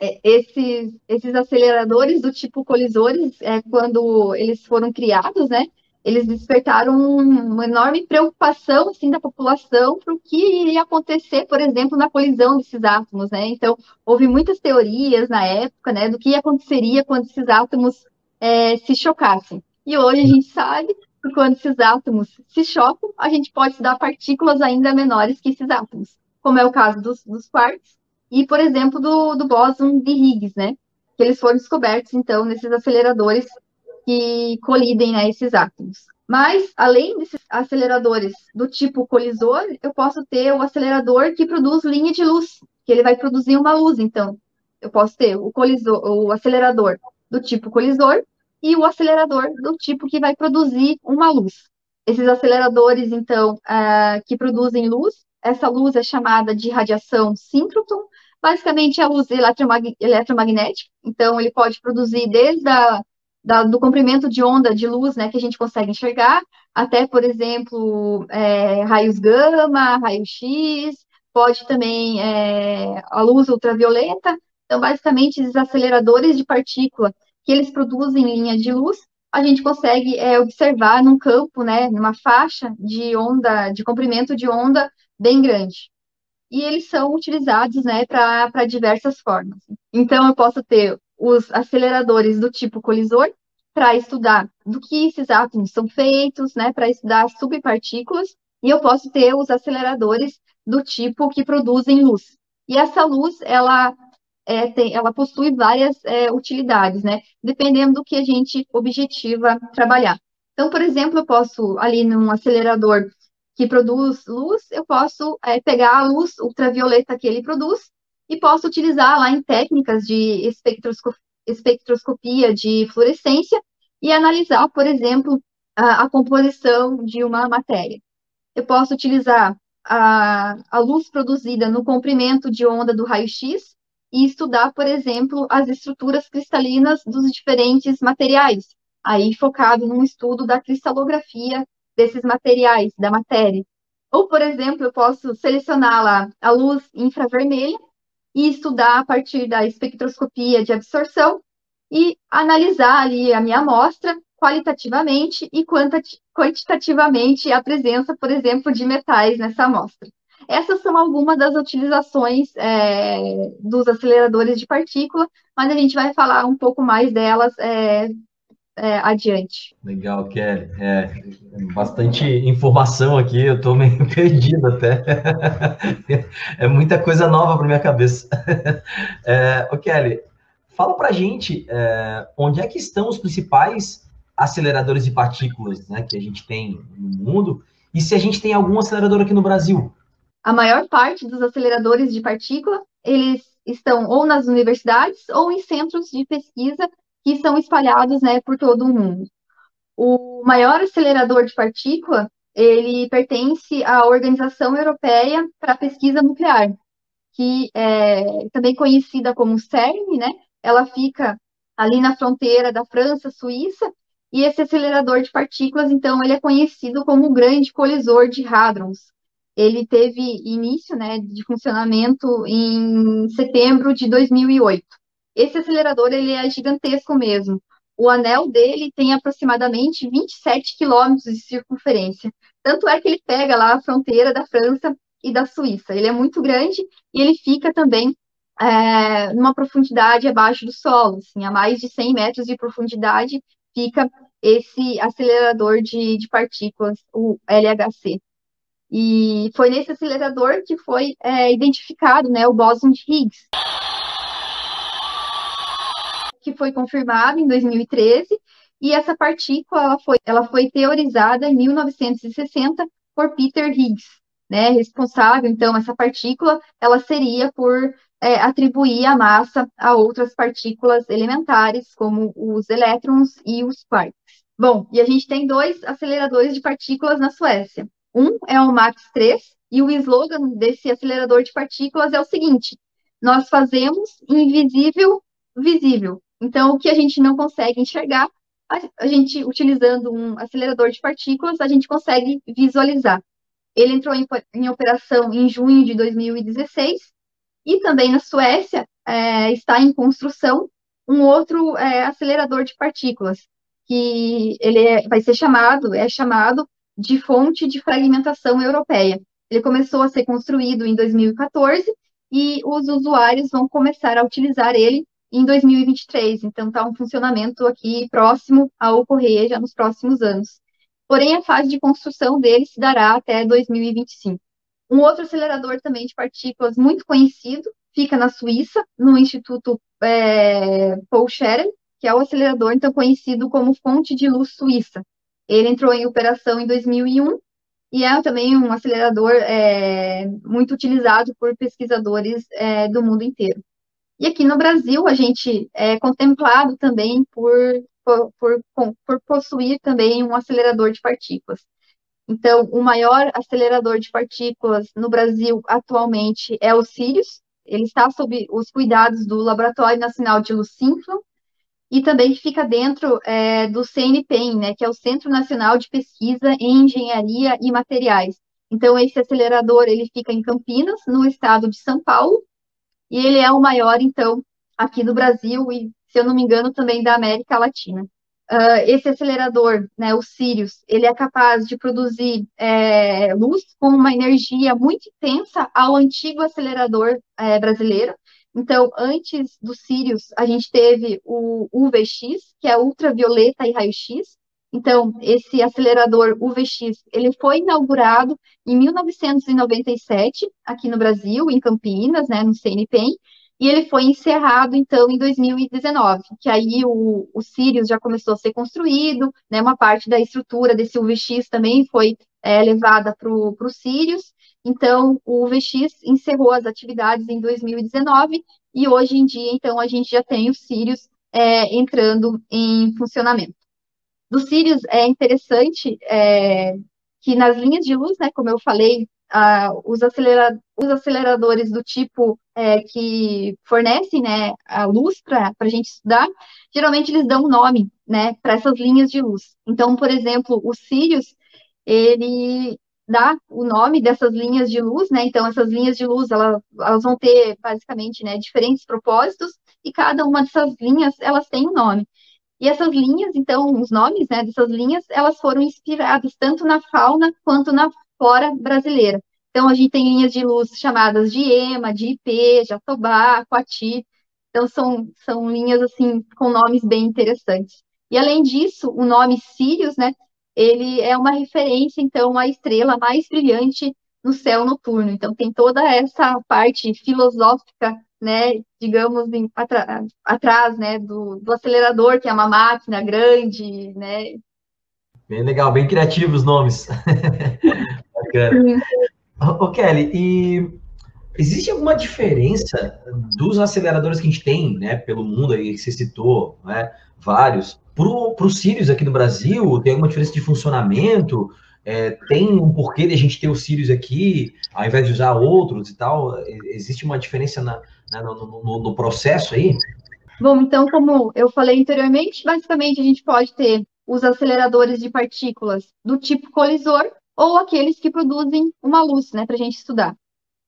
C: É, esses, esses aceleradores do tipo colisores, é, quando eles foram criados, né? Eles despertaram uma enorme preocupação assim da população para o que iria acontecer, por exemplo, na colisão desses átomos, né? Então houve muitas teorias na época, né, do que aconteceria quando esses átomos é, se chocassem. E hoje a gente sabe que quando esses átomos se chocam, a gente pode estudar partículas ainda menores que esses átomos, como é o caso dos, dos quarks e, por exemplo, do, do bóson de Higgs, né? Que eles foram descobertos então nesses aceleradores que colidem né, esses átomos. Mas, além desses aceleradores do tipo colisor, eu posso ter o acelerador que produz linha de luz, que ele vai produzir uma luz. Então, eu posso ter o, colisor, o acelerador do tipo colisor e o acelerador do tipo que vai produzir uma luz. Esses aceleradores, então, uh, que produzem luz, essa luz é chamada de radiação síncroton, basicamente é a luz eletromag eletromagnética, então ele pode produzir desde a da, do comprimento de onda de luz, né, que a gente consegue enxergar, até, por exemplo, é, raios gama, raio-x, pode também é, a luz ultravioleta. Então, basicamente, esses aceleradores de partícula que eles produzem linha de luz, a gente consegue é, observar num campo, né, numa faixa de onda, de comprimento de onda bem grande. E eles são utilizados, né, para diversas formas. Então, eu posso ter os aceleradores do tipo colisor, para estudar do que esses átomos são feitos, né, para estudar subpartículas, e eu posso ter os aceleradores do tipo que produzem luz. E essa luz, ela, é, tem, ela possui várias é, utilidades, né, dependendo do que a gente objetiva trabalhar. Então, por exemplo, eu posso, ali num acelerador que produz luz, eu posso é, pegar a luz ultravioleta que ele produz e posso utilizar lá em técnicas de espectroscopia, de fluorescência e analisar, por exemplo, a, a composição de uma matéria. Eu posso utilizar a, a luz produzida no comprimento de onda do raio-x e estudar, por exemplo, as estruturas cristalinas dos diferentes materiais, aí focado num estudo da cristalografia desses materiais, da matéria. Ou, por exemplo, eu posso selecionar lá a luz infravermelha e estudar a partir da espectroscopia de absorção e analisar ali a minha amostra qualitativamente e quantitativamente a presença, por exemplo, de metais nessa amostra. Essas são algumas das utilizações é, dos aceleradores de partícula, mas a gente vai falar um pouco mais delas é, é, adiante.
A: Legal, Kelly. É, bastante informação aqui, eu estou meio perdido até. é muita coisa nova para minha cabeça. É, o Kelly, fala para a gente é, onde é que estão os principais aceleradores de partículas né, que a gente tem no mundo e se a gente tem algum acelerador aqui no Brasil.
C: A maior parte dos aceleradores de partícula, eles estão ou nas universidades ou em centros de pesquisa que são espalhados né, por todo o mundo. O maior acelerador de partícula, ele pertence à Organização Europeia para a Pesquisa Nuclear, que é também conhecida como CERN, né? Ela fica ali na fronteira da França, Suíça, e esse acelerador de partículas, então, ele é conhecido como o grande colisor de hadrons. Ele teve início, né, de funcionamento em setembro de 2008. Esse acelerador, ele é gigantesco mesmo. O anel dele tem aproximadamente 27 quilômetros de circunferência. Tanto é que ele pega lá a fronteira da França e da Suíça. Ele é muito grande e ele fica também é, numa profundidade abaixo do solo, assim, a mais de 100 metros de profundidade fica esse acelerador de, de partículas, o LHC. E foi nesse acelerador que foi é, identificado né, o bóson de Higgs, que foi confirmado em 2013, e essa partícula ela foi, ela foi teorizada em 1960 por Peter Higgs, né, responsável, então, essa partícula, ela seria por é, atribuir a massa a outras partículas elementares, como os elétrons e os quarks. Bom, e a gente tem dois aceleradores de partículas na Suécia. Um é o MAX 3, e o slogan desse acelerador de partículas é o seguinte: nós fazemos invisível visível. Então, o que a gente não consegue enxergar, a, gente, utilizando um acelerador de partículas, a gente consegue visualizar. Ele entrou em, em operação em junho de 2016 e também na Suécia é, está em construção um outro é, acelerador de partículas, que ele é, vai ser chamado, é chamado de fonte de fragmentação europeia. Ele começou a ser construído em 2014 e os usuários vão começar a utilizar ele em 2023. Então, está um funcionamento aqui próximo a ocorrer já nos próximos anos. Porém, a fase de construção dele se dará até 2025. Um outro acelerador também de partículas muito conhecido fica na Suíça, no Instituto é, Paul Scherrer, que é o acelerador então conhecido como Fonte de Luz Suíça. Ele entrou em operação em 2001 e é também um acelerador é, muito utilizado por pesquisadores é, do mundo inteiro. E aqui no Brasil, a gente é contemplado também por, por, por, por possuir também um acelerador de partículas. Então, o maior acelerador de partículas no Brasil atualmente é o Sirius. Ele está sob os cuidados do Laboratório Nacional de Lucínflon e também fica dentro é, do CNPEM, né, que é o Centro Nacional de Pesquisa em Engenharia e Materiais. Então, esse acelerador ele fica em Campinas, no estado de São Paulo, e ele é o maior, então, aqui do Brasil e, se eu não me engano, também da América Latina. Uh, esse acelerador, né, o Sirius, ele é capaz de produzir é, luz com uma energia muito intensa ao antigo acelerador é, brasileiro. Então, antes do Sirius, a gente teve o UVX, que é ultravioleta e raio-x, então, esse acelerador UVX, ele foi inaugurado em 1997, aqui no Brasil, em Campinas, né, no CNPEM, e ele foi encerrado, então, em 2019, que aí o, o Sirius já começou a ser construído, né, uma parte da estrutura desse UVX também foi é, levada para o Sirius, então, o UVX encerrou as atividades em 2019, e hoje em dia, então, a gente já tem o Sirius é, entrando em funcionamento do Sirius é interessante é, que nas linhas de luz, né, como eu falei, os, acelera os, aceleradores do tipo é, que fornecem né, a luz para a gente estudar, geralmente eles dão um nome né, para essas linhas de luz. Então, por exemplo, o Sirius, ele dá o nome dessas linhas de luz, né? Então, essas linhas de luz, elas, elas vão ter, basicamente, né, diferentes propósitos, e cada uma dessas linhas, elas tem um nome. E essas linhas, então, os nomes né, dessas linhas, elas foram inspiradas tanto na fauna quanto na flora brasileira. Então, a gente tem linhas de luz chamadas de EMA, de IP, Jatobá, Coati. Então, são, são linhas, assim, com nomes bem interessantes. E, além disso, o nome Sirius, né, ele é uma referência, então, à estrela mais brilhante no céu noturno. Então, tem toda essa parte filosófica né, digamos, em, atrás, né, do, do, acelerador, que é uma máquina grande, né.
A: Bem legal, bem criativos os nomes. Bacana. Ô, Kelly, e Existe alguma diferença dos aceleradores que a gente tem, né, pelo mundo aí que você citou, né, vários, para os Sirius aqui no Brasil? Tem alguma diferença de funcionamento? É, tem um porquê de a gente ter os Sirius aqui, ao invés de usar outros e tal? Existe uma diferença na, na no, no, no processo aí?
C: Bom, então, como eu falei anteriormente, basicamente a gente pode ter os aceleradores de partículas do tipo colisor ou aqueles que produzem uma luz, né, para a gente estudar.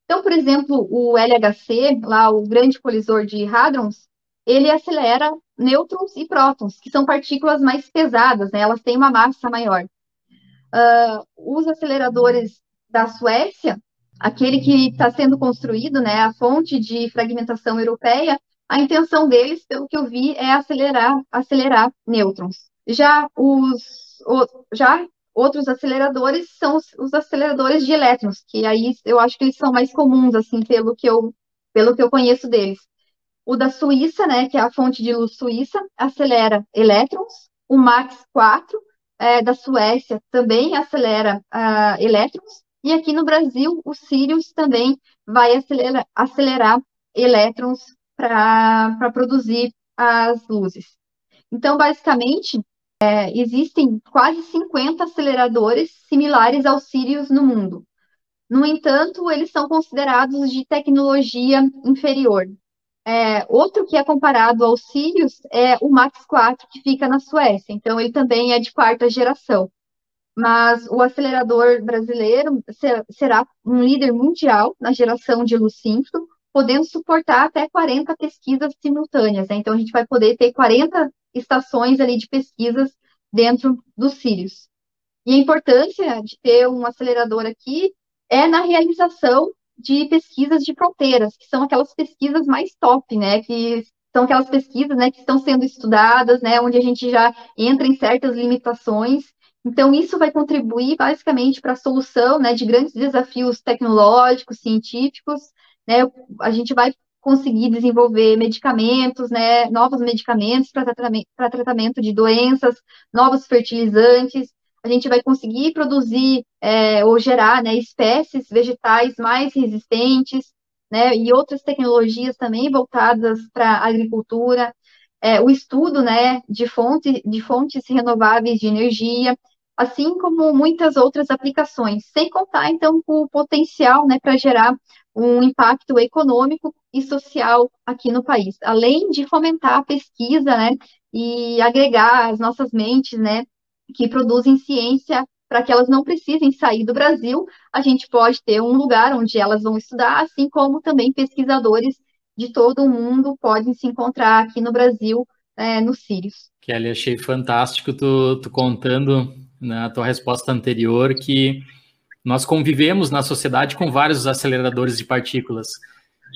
C: Então, por exemplo, o LHC, lá o grande colisor de hadrons, ele acelera nêutrons e prótons, que são partículas mais pesadas, né? Elas têm uma massa maior. Uh, os aceleradores da Suécia, aquele que está sendo construído, né, a fonte de fragmentação europeia, a intenção deles, pelo que eu vi, é acelerar, acelerar nêutrons. Já os, o, já Outros aceleradores são os, os, aceleradores de elétrons, que aí eu acho que eles são mais comuns, assim, pelo que eu, pelo que eu conheço deles. O da Suíça, né, que é a fonte de luz suíça, acelera elétrons. O Max 4 é, da Suécia também acelera uh, elétrons. E aqui no Brasil, o Sirius também vai acelerar, acelerar elétrons para produzir as luzes. Então, basicamente, é, existem quase 50 aceleradores similares aos Sirius no mundo. No entanto, eles são considerados de tecnologia inferior. É, outro que é comparado ao Sirius é o Max 4, que fica na Suécia. Então, ele também é de quarta geração. Mas o acelerador brasileiro será um líder mundial na geração de síncrono, podendo suportar até 40 pesquisas simultâneas. Né? Então, a gente vai poder ter 40 estações ali de pesquisas dentro dos Sirius. E a importância de ter um acelerador aqui é na realização de pesquisas de fronteiras, que são aquelas pesquisas mais top, né, que são aquelas pesquisas, né, que estão sendo estudadas, né, onde a gente já entra em certas limitações. Então, isso vai contribuir basicamente para a solução, né, de grandes desafios tecnológicos, científicos, né, a gente vai conseguir desenvolver medicamentos, né, novos medicamentos para tratamento, tratamento de doenças, novos fertilizantes. A gente vai conseguir produzir é, ou gerar né, espécies vegetais mais resistentes, né, e outras tecnologias também voltadas para a agricultura. É, o estudo né, de, fonte, de fontes renováveis de energia, assim como muitas outras aplicações, sem contar, então, com o potencial né, para gerar um impacto econômico e social aqui no país, além de fomentar a pesquisa, né, e agregar as nossas mentes, né, que produzem ciência para que elas não precisem sair do Brasil, a gente pode ter um lugar onde elas vão estudar, assim como também pesquisadores de todo o mundo podem se encontrar aqui no Brasil, é, no Sirius.
B: Kelly, achei fantástico tu, tu contando na tua resposta anterior que nós convivemos na sociedade com vários aceleradores de partículas,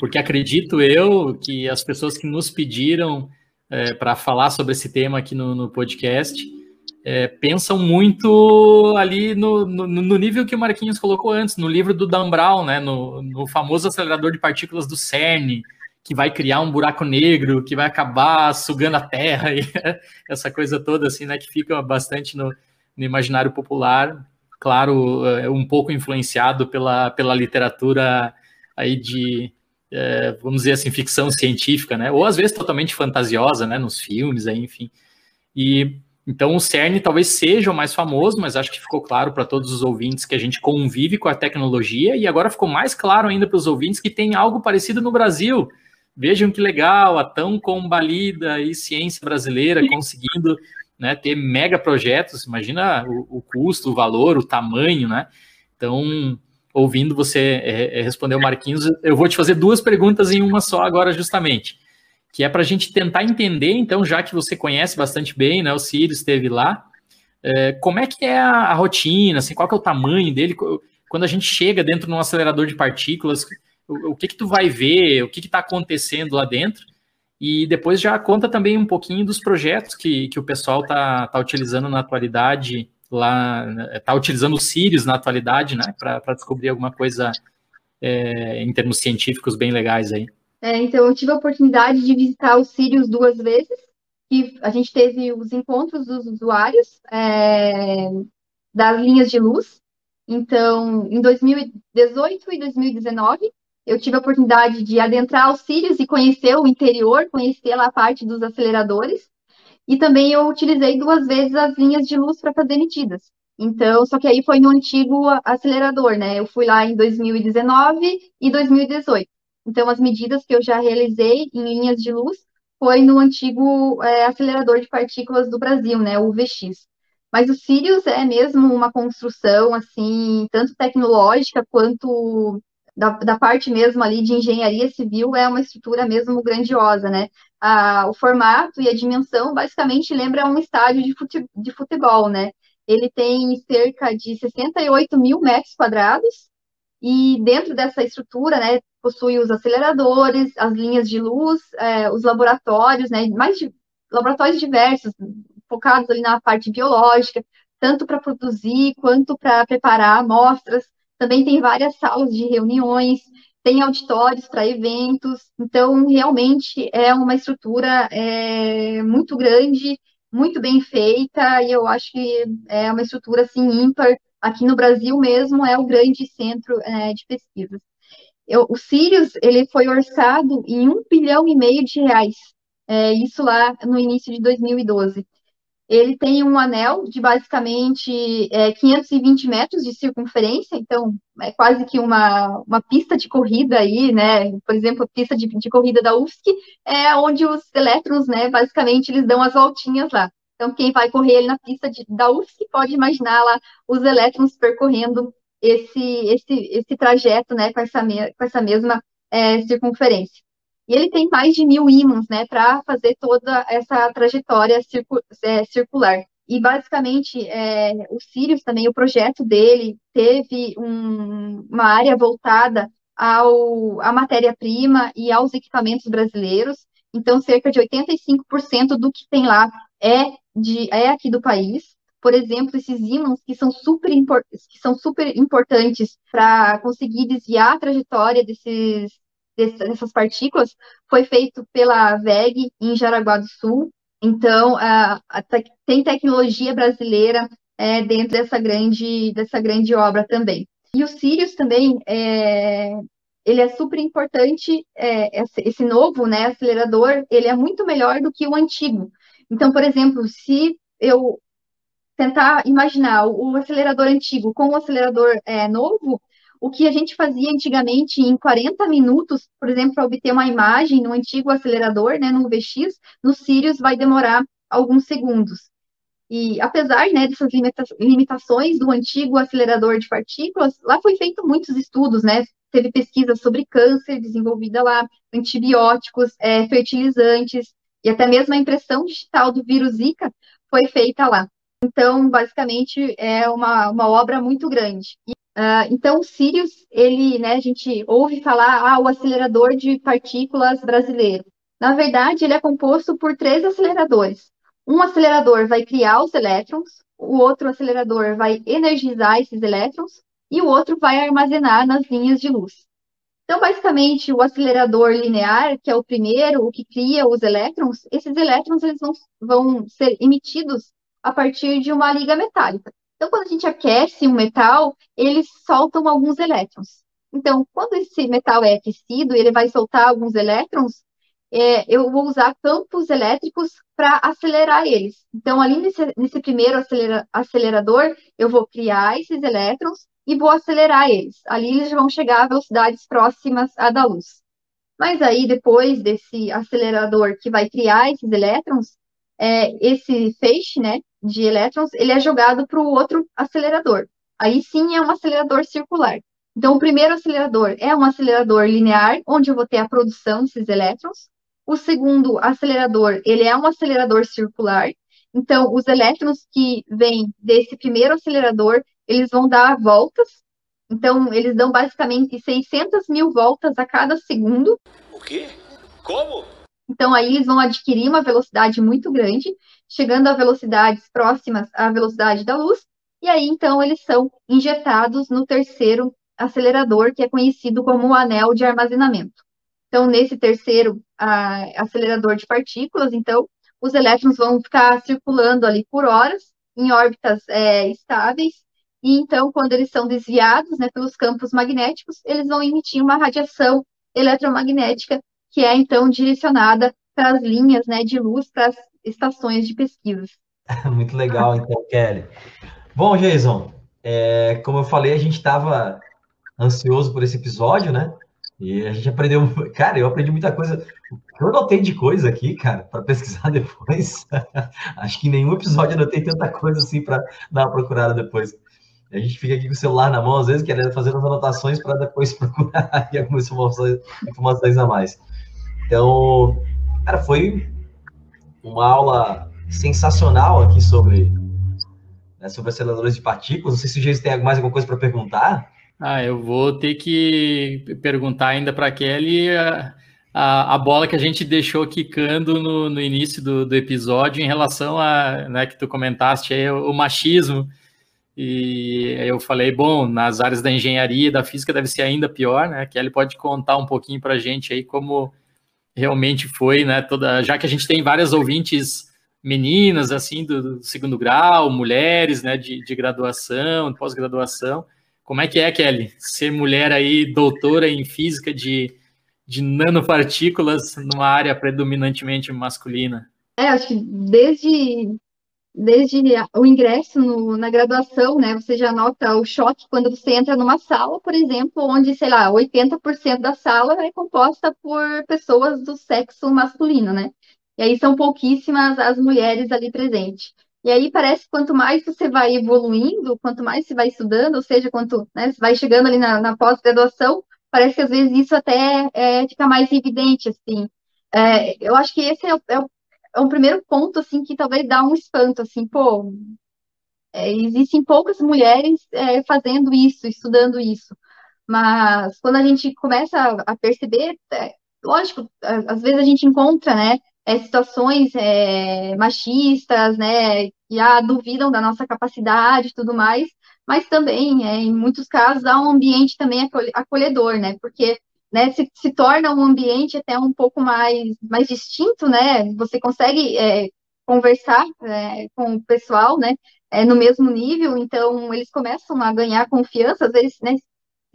B: porque acredito eu que as pessoas que nos pediram é, para falar sobre esse tema aqui no, no podcast é, pensam muito ali no, no, no, nível que o Marquinhos colocou antes, no livro do Dan Brown, né, no, famoso acelerador de partículas do CERN, que vai criar um buraco negro, que vai acabar sugando a Terra, e essa coisa toda assim, né, que fica bastante no, no imaginário popular claro, é, um pouco influenciado pela, pela literatura aí de, é, vamos dizer assim, ficção científica, né? Ou às vezes totalmente fantasiosa, né? Nos filmes, aí, enfim. E então o CERN talvez seja o mais famoso, mas acho que ficou claro para todos os ouvintes que a gente convive com a tecnologia e agora ficou mais claro ainda para os ouvintes que tem algo parecido no Brasil. Vejam que legal, a tão combalida e ciência brasileira conseguindo né, ter mega projetos, imagina o, o, custo, o valor, o tamanho, né? Então, ouvindo você é, é, responder o Marquinhos, eu vou te fazer duas perguntas em uma só agora, justamente, que é para a gente tentar entender, então, já que você conhece bastante bem, né, o Sirius esteve lá, é, como é que é a, a, rotina, assim, qual que é o tamanho dele, quando a gente chega dentro de um acelerador de partículas, o, o que que tu vai ver, o que que está acontecendo lá dentro, e depois já conta também um pouquinho dos projetos que, que o pessoal está tá utilizando na atualidade, lá, está utilizando o Sirius na atualidade, né, para descobrir alguma coisa é, em termos científicos bem legais aí.
C: É, então, eu tive a oportunidade de visitar o Sirius duas vezes, e a gente teve os encontros dos usuários é, das linhas de luz. Então, em 2018 e 2019, eu tive a oportunidade de adentrar os Sirius e conhecer o interior, conhecer lá a parte dos aceleradores. E também eu utilizei duas vezes as linhas de luz para fazer medidas. Então, só que aí foi no antigo acelerador, né? Eu fui lá em 2019 e 2018. Então, as medidas que eu já realizei em linhas de luz foi no antigo é, acelerador de partículas do Brasil, né? O VX. Mas o Sirius é mesmo uma construção, assim, tanto tecnológica quanto da, da, parte mesmo ali de engenharia civil, é uma estrutura mesmo grandiosa, né? Ah, o formato e a dimensão basicamente lembra um estádio de, fute, de futebol, né? Ele tem cerca de 68 mil metros quadrados, e dentro dessa estrutura, né, possui os aceleradores, as linhas de luz, é, os laboratórios, né, mais de, laboratórios diversos, focados ali na parte biológica, tanto para produzir quanto para preparar amostras. Também tem várias salas de reuniões, tem auditórios para eventos. Então, realmente é uma estrutura é, muito grande, muito bem feita, e eu acho que é uma estrutura assim ímpar. Aqui no Brasil mesmo é o grande centro é, de pesquisas. Eu, o Sirius ele foi orçado em um bilhão e meio de reais, é, isso lá no início de 2012 ele tem um anel de basicamente é, 520 metros de circunferência, então é quase que uma, uma pista de corrida aí, né? Por exemplo, a pista de, de corrida da UFSC é onde os elétrons, né, basicamente, eles dão as voltinhas lá. Então, quem vai correr ali na pista de, da UFSC pode imaginar lá os elétrons percorrendo esse, esse, esse trajeto, né, com essa, me, com essa mesma é, circunferência. E ele tem mais de mil ímãs, né, para fazer toda essa trajetória circu é, circular. E basicamente, é, o Sirius também, o projeto dele teve um, uma área voltada ao, à matéria-prima e aos equipamentos brasileiros. Então, cerca de 85% do que tem lá é, de, é aqui do país. Por exemplo, esses ímãs que são super, que são super importantes para conseguir desviar a trajetória desses, dessas partículas foi feito pela VEG em Jaraguá do Sul. Então, tem tecnologia brasileira é, dentro dessa grande, dessa grande obra também. E o Sirius também, é, ele é super importante, é, esse novo né, acelerador, ele é muito melhor do que o antigo. Então, por exemplo, se eu tentar imaginar o acelerador antigo com o acelerador é, novo, o que a gente fazia antigamente em 40 minutos, por exemplo, para obter uma imagem no antigo acelerador, né, no VX, no Sirius vai demorar alguns segundos. E apesar né, dessas limita limitações do antigo acelerador de partículas, lá foi feito muitos estudos, né? Teve pesquisa sobre câncer desenvolvida lá, antibióticos, é, fertilizantes, e até mesmo a impressão digital do vírus Zika foi feita lá. Então, basicamente, é uma, uma obra muito grande. E Uh, então, o Sirius, ele, né, a gente ouve falar, ah, o acelerador de partículas brasileiro. Na verdade, ele é composto por três aceleradores. Um acelerador vai criar os elétrons, o outro acelerador vai energizar esses elétrons e o outro vai armazenar nas linhas de luz. Então, basicamente, o acelerador linear, que é o primeiro, o que cria os elétrons, esses elétrons eles vão, vão ser emitidos a partir de uma liga metálica. Então, quando a gente aquece um metal, eles soltam alguns elétrons. Então, quando esse metal é aquecido, ele vai soltar alguns elétrons, é, eu vou usar campos elétricos para acelerar eles. Então, ali nesse, nesse primeiro acelera, acelerador, eu vou criar esses elétrons e vou acelerar eles. Ali eles vão chegar a velocidades próximas à da luz. Mas aí, depois desse acelerador que vai criar esses elétrons, é, esse feixe, né, de elétrons, ele é jogado para o outro acelerador. Aí sim é um acelerador circular. Então, o primeiro acelerador é um acelerador linear, onde eu vou ter a produção desses elétrons. O segundo acelerador, ele é um acelerador circular. Então, os elétrons que vêm desse primeiro acelerador, eles vão dar voltas. Então, eles dão basicamente 600 mil voltas a cada segundo.
D: O quê? Como?
C: Então, aí eles vão adquirir uma velocidade muito grande, chegando a velocidades próximas à velocidade da luz, e aí, então, eles são injetados no terceiro acelerador, que é conhecido como o anel de armazenamento. Então, nesse terceiro a, acelerador de partículas, então, os elétrons vão ficar circulando ali por horas, em órbitas é, estáveis, e então, quando eles são desviados né, pelos campos magnéticos, eles vão emitir uma radiação eletromagnética que é então direcionada para as linhas né, de luz para as estações de pesquisas.
A: Muito legal, então, Kelly. Bom, Jason, é, como eu falei, a gente estava ansioso por esse episódio, né? E a gente aprendeu, cara, eu aprendi muita coisa. Eu anotei de coisa aqui, cara, para pesquisar depois. Acho que em nenhum episódio eu anotei tanta coisa assim para dar uma procurada depois. A gente fica aqui com o celular na mão, às vezes, querendo fazer as anotações para depois procurar algumas informações, informações a mais. Então, cara, foi uma aula sensacional aqui sobre, né, sobre aceleradores de partículas. Não sei se o Jason tem mais alguma coisa para perguntar.
B: Ah, eu vou ter que perguntar ainda para a Kelly a, a, a, bola que a gente deixou quicando no, no início do, do, episódio em relação a, né, que tu comentaste aí, o, o machismo. E eu falei, bom, nas áreas da engenharia e da física deve ser ainda pior, né? Kelly pode contar um pouquinho para a gente aí como realmente foi, né? Toda, já que a gente tem várias ouvintes meninas, assim, do, do segundo grau, mulheres, né, de, de graduação, pós-graduação, como é que é, Kelly, ser mulher aí, doutora em física de, de nanopartículas numa área predominantemente masculina?
C: É, acho que desde, desde o ingresso no, na graduação, né, você já nota o choque quando você entra numa sala, por exemplo, onde, sei lá, 80% da sala é composta por pessoas do sexo masculino, né? E aí são pouquíssimas as mulheres ali presentes. E aí parece que quanto mais você vai evoluindo, quanto mais você vai estudando, ou seja, quanto né, você vai chegando ali na, na pós-graduação, parece que às vezes isso até é, fica mais evidente, assim. É, eu acho que esse é, é, é, um primeiro ponto, assim, que talvez dá um espanto, assim, pô, é, existem poucas mulheres é, fazendo isso, estudando isso. Mas quando a gente começa a perceber, é, lógico, às vezes a gente encontra, né, é, situações é, machistas, né, que ah, duvidam da nossa capacidade e tudo mais, mas também, é, em muitos casos, há um ambiente também acolhedor, né, porque né, se, se torna um ambiente até um pouco mais, mais distinto, né, você consegue é, conversar é, com o pessoal, né, é, no mesmo nível, então eles começam a ganhar confiança, às vezes, né,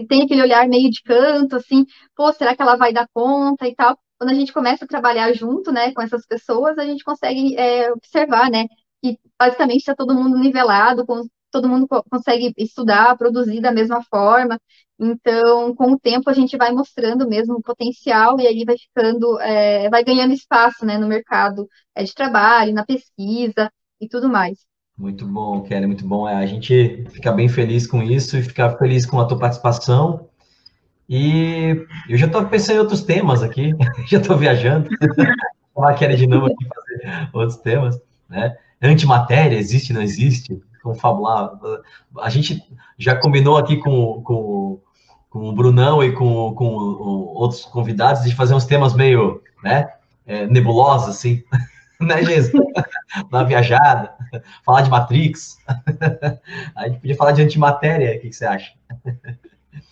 C: tem aquele olhar meio de canto, assim, pô, será que ela vai dar conta? e tal, quando a gente começa a trabalhar junto, né, com essas pessoas, a gente consegue é, observar, né, que basicamente está todo mundo nivelado, com, todo mundo consegue estudar, produzir da mesma forma. Então, com o tempo, a gente vai mostrando mesmo o potencial e aí vai ficando, é, vai ganhando espaço, né, no mercado é, de trabalho, na pesquisa e tudo mais.
A: Muito bom, Kelly, muito bom. É, a gente fica bem feliz com isso e fica feliz com a tua participação. E eu já estou pensando em outros temas aqui, já estou viajando. Falar que era de novo aqui fazer outros temas, né? Antimatéria, existe, não existe? Confabular. A gente já combinou aqui com, com, com o Brunão e com, com outros convidados de fazer uns temas meio, né? É, nebulosos, assim, né, Jesus? Na viajada, falar de Matrix. A gente podia falar de antimatéria, o que, que você acha?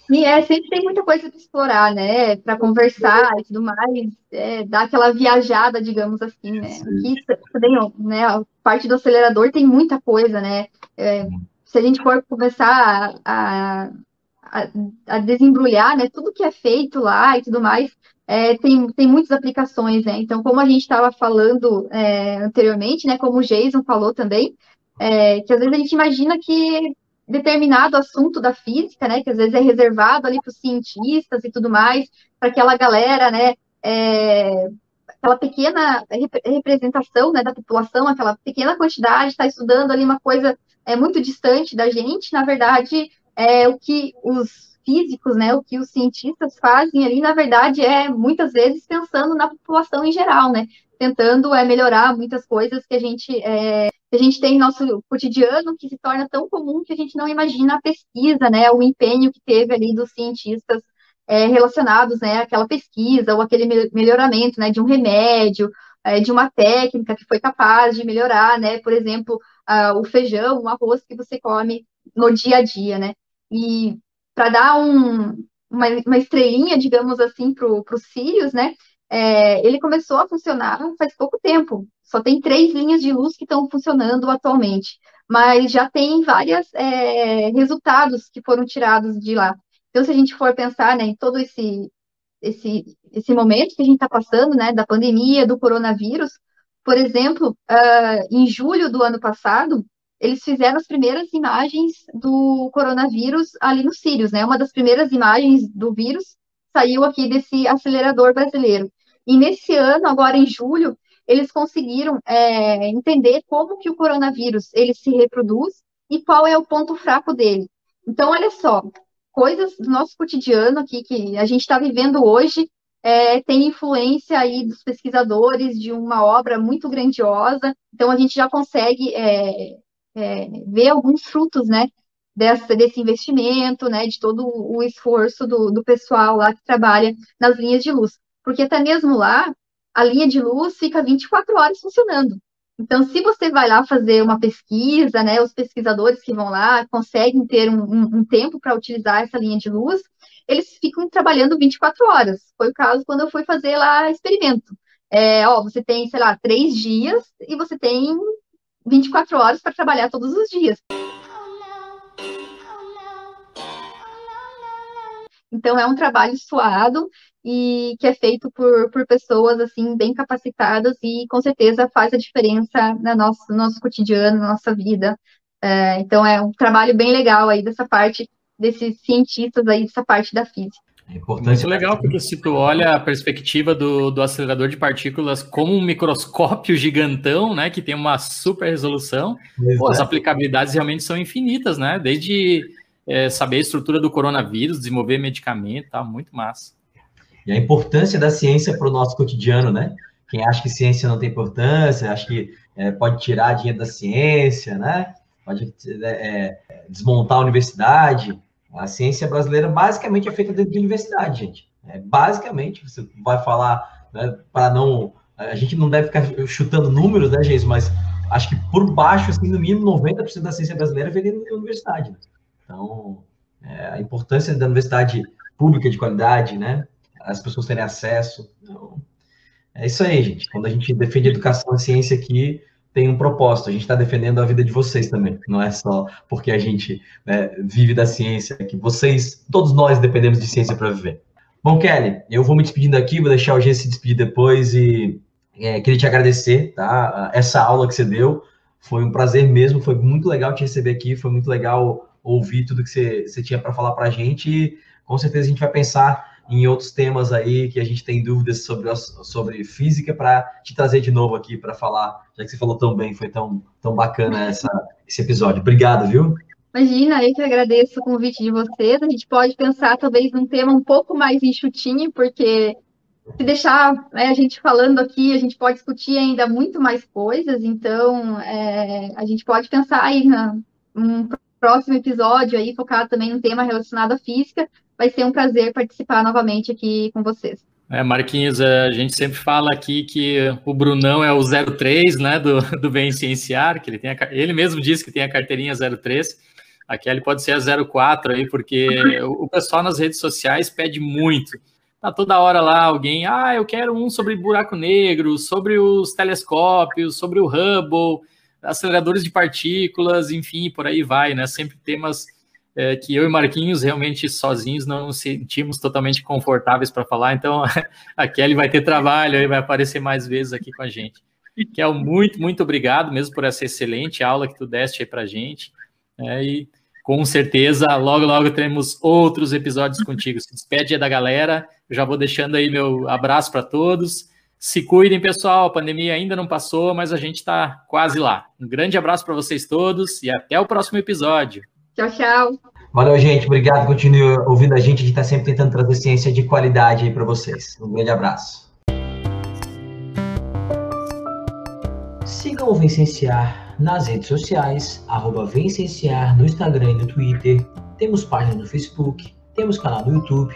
C: E é, sempre tem muita coisa para explorar, né? Para conversar e tudo mais, é, dar aquela viajada, digamos assim, né? Aqui também, né? A parte do acelerador tem muita coisa, né? É, se a gente for começar a, a, a, desembrulhar, né? Tudo que é feito lá e tudo mais, é, tem, tem muitas aplicações, né? Então, como a gente estava falando é, anteriormente, né? Como o Jason falou também, é, que às vezes a gente imagina que determinado assunto da física, né, que às vezes é reservado ali para os cientistas e tudo mais, para aquela galera, né, é, aquela pequena representação né, da população, aquela pequena quantidade está estudando ali uma coisa é, muito distante da gente, na verdade, é o que os físicos, né, o que os cientistas fazem ali, na verdade, é muitas vezes pensando na população em geral, né, tentando é, melhorar muitas coisas que a gente é, a gente tem no nosso cotidiano que se torna tão comum que a gente não imagina a pesquisa, né, o empenho que teve ali dos cientistas é, relacionados, né, àquela pesquisa ou aquele melhoramento, né, de um remédio, é, de uma técnica que foi capaz de melhorar, né, por exemplo, o feijão, o arroz que você come no dia a dia, né, e para dar um, uma, uma, estrelinha, digamos assim, para os cílios, né, é, ele começou a funcionar faz pouco tempo, só tem três linhas de luz que estão funcionando atualmente. mas já tem vários é, resultados que foram tirados de lá. Então, se a gente for pensar né, em todo esse, esse, esse momento que a gente está passando, né, da pandemia, do coronavírus, por exemplo, uh, em julho do ano passado, eles fizeram as primeiras imagens do coronavírus ali no Sirius, né? Uma das primeiras imagens do vírus saiu aqui desse acelerador brasileiro. E nesse ano, agora em julho, eles conseguiram é, entender como que o coronavírus ele se reproduz e qual é o ponto fraco dele. Então, olha só, coisas do nosso cotidiano aqui que a gente está vivendo hoje é, tem influência aí dos pesquisadores de uma obra muito grandiosa. Então, a gente já consegue é, é, ver alguns frutos, né, dessa, desse investimento, né, de todo o esforço do, do pessoal lá que trabalha nas linhas de luz. Porque até mesmo lá, a linha de luz fica 24 horas funcionando. Então, se você vai lá fazer uma pesquisa, né, os pesquisadores que vão lá conseguem ter um, um, um tempo para utilizar essa linha de luz, eles ficam trabalhando 24 horas. Foi o caso quando eu fui fazer lá experimento. É, ó, você tem, sei lá, três dias e você tem 24 horas para trabalhar todos os dias. Então, é um trabalho suado e que é feito por, por pessoas, assim, bem capacitadas e, com certeza, faz a diferença no nosso, no nosso cotidiano, na nossa vida. É, então, é um trabalho bem legal aí dessa parte, desses cientistas aí, dessa parte da física.
B: É importante. Muito legal, porque se tu olha a perspectiva do, do acelerador de partículas como um microscópio gigantão, né, que tem uma super resolução, pô, as aplicabilidades realmente são infinitas, né? Desde é, saber a estrutura do coronavírus, desenvolver medicamento, tá muito massa.
A: E a importância da ciência para o nosso cotidiano, né? Quem acha que ciência não tem importância, acha que é, pode tirar dinheiro da ciência, né? Pode é, é desmontar a universidade. A ciência brasileira basicamente é feita dentro de universidade, gente. É, basicamente, você vai falar, né, para não. A gente não deve ficar chutando números, né, gente? Mas acho que por baixo, assim, no mínimo 90% da ciência brasileira vem dentro da universidade. Né? Então, é, a importância da universidade pública de qualidade, né? As pessoas terem acesso. Então, é isso aí, gente. Quando a gente defende educação e ciência aqui, tem um propósito. A gente está defendendo a vida de vocês também. Não é só porque a gente né, vive da ciência, que vocês, todos nós dependemos de ciência para viver. Bom, Kelly, eu vou me despedindo aqui, vou deixar o G se despedir depois e é, queria te agradecer, tá? Essa aula que você deu foi um prazer mesmo, foi muito legal te receber aqui, foi muito legal ouvir tudo que você, tinha para falar para a gente e com certeza a gente vai pensar em outros temas aí que a gente tem dúvidas sobre, sobre física para te trazer de novo aqui para falar, já que você falou tão bem, foi tão, tão bacana essa, esse episódio. Obrigado, viu?
C: Imagina, eu que agradeço o convite de vocês. A gente pode pensar talvez num tema um pouco mais enxutinho, porque se deixar né, a gente falando aqui, a gente pode discutir ainda muito mais coisas, então é, a gente pode pensar aí na, um próximo episódio aí, focado também no tema relacionado à física. Vai ser um prazer participar novamente aqui com vocês.
B: É, Marquinhos, a gente sempre fala aqui que o Brunão é o 03, né, do, do Bem Cienciar, que ele, tem a, ele mesmo disse que tem a carteirinha 03, a Kelly pode ser a 04 aí, porque o pessoal nas redes sociais pede muito. Tá toda hora lá alguém, ah, eu quero um sobre buraco negro, sobre os telescópios, sobre o Hubble, aceleradores de partículas, enfim, por aí vai, né? Sempre temas é, que eu e Marquinhos realmente sozinhos não nos sentimos totalmente confortáveis para falar, então a Kelly vai ter trabalho aí, vai aparecer mais vezes aqui com a gente. Kel, muito, muito obrigado mesmo por essa excelente aula que tu deste aí para a gente, é, e com certeza logo, logo teremos outros episódios contigo. Se despede da galera, eu já vou deixando aí meu abraço para todos, se cuidem, pessoal. A pandemia ainda não passou, mas a gente está quase lá. Um grande abraço para vocês todos e até o próximo episódio.
C: Tchau, tchau.
A: Valeu, gente. Obrigado. Continue ouvindo a gente. A gente está sempre tentando trazer ciência de qualidade aí para vocês. Um grande abraço. Sigam o Vencenciar nas redes sociais, arroba Vencenciar no Instagram e no Twitter. Temos página no Facebook, temos canal no YouTube.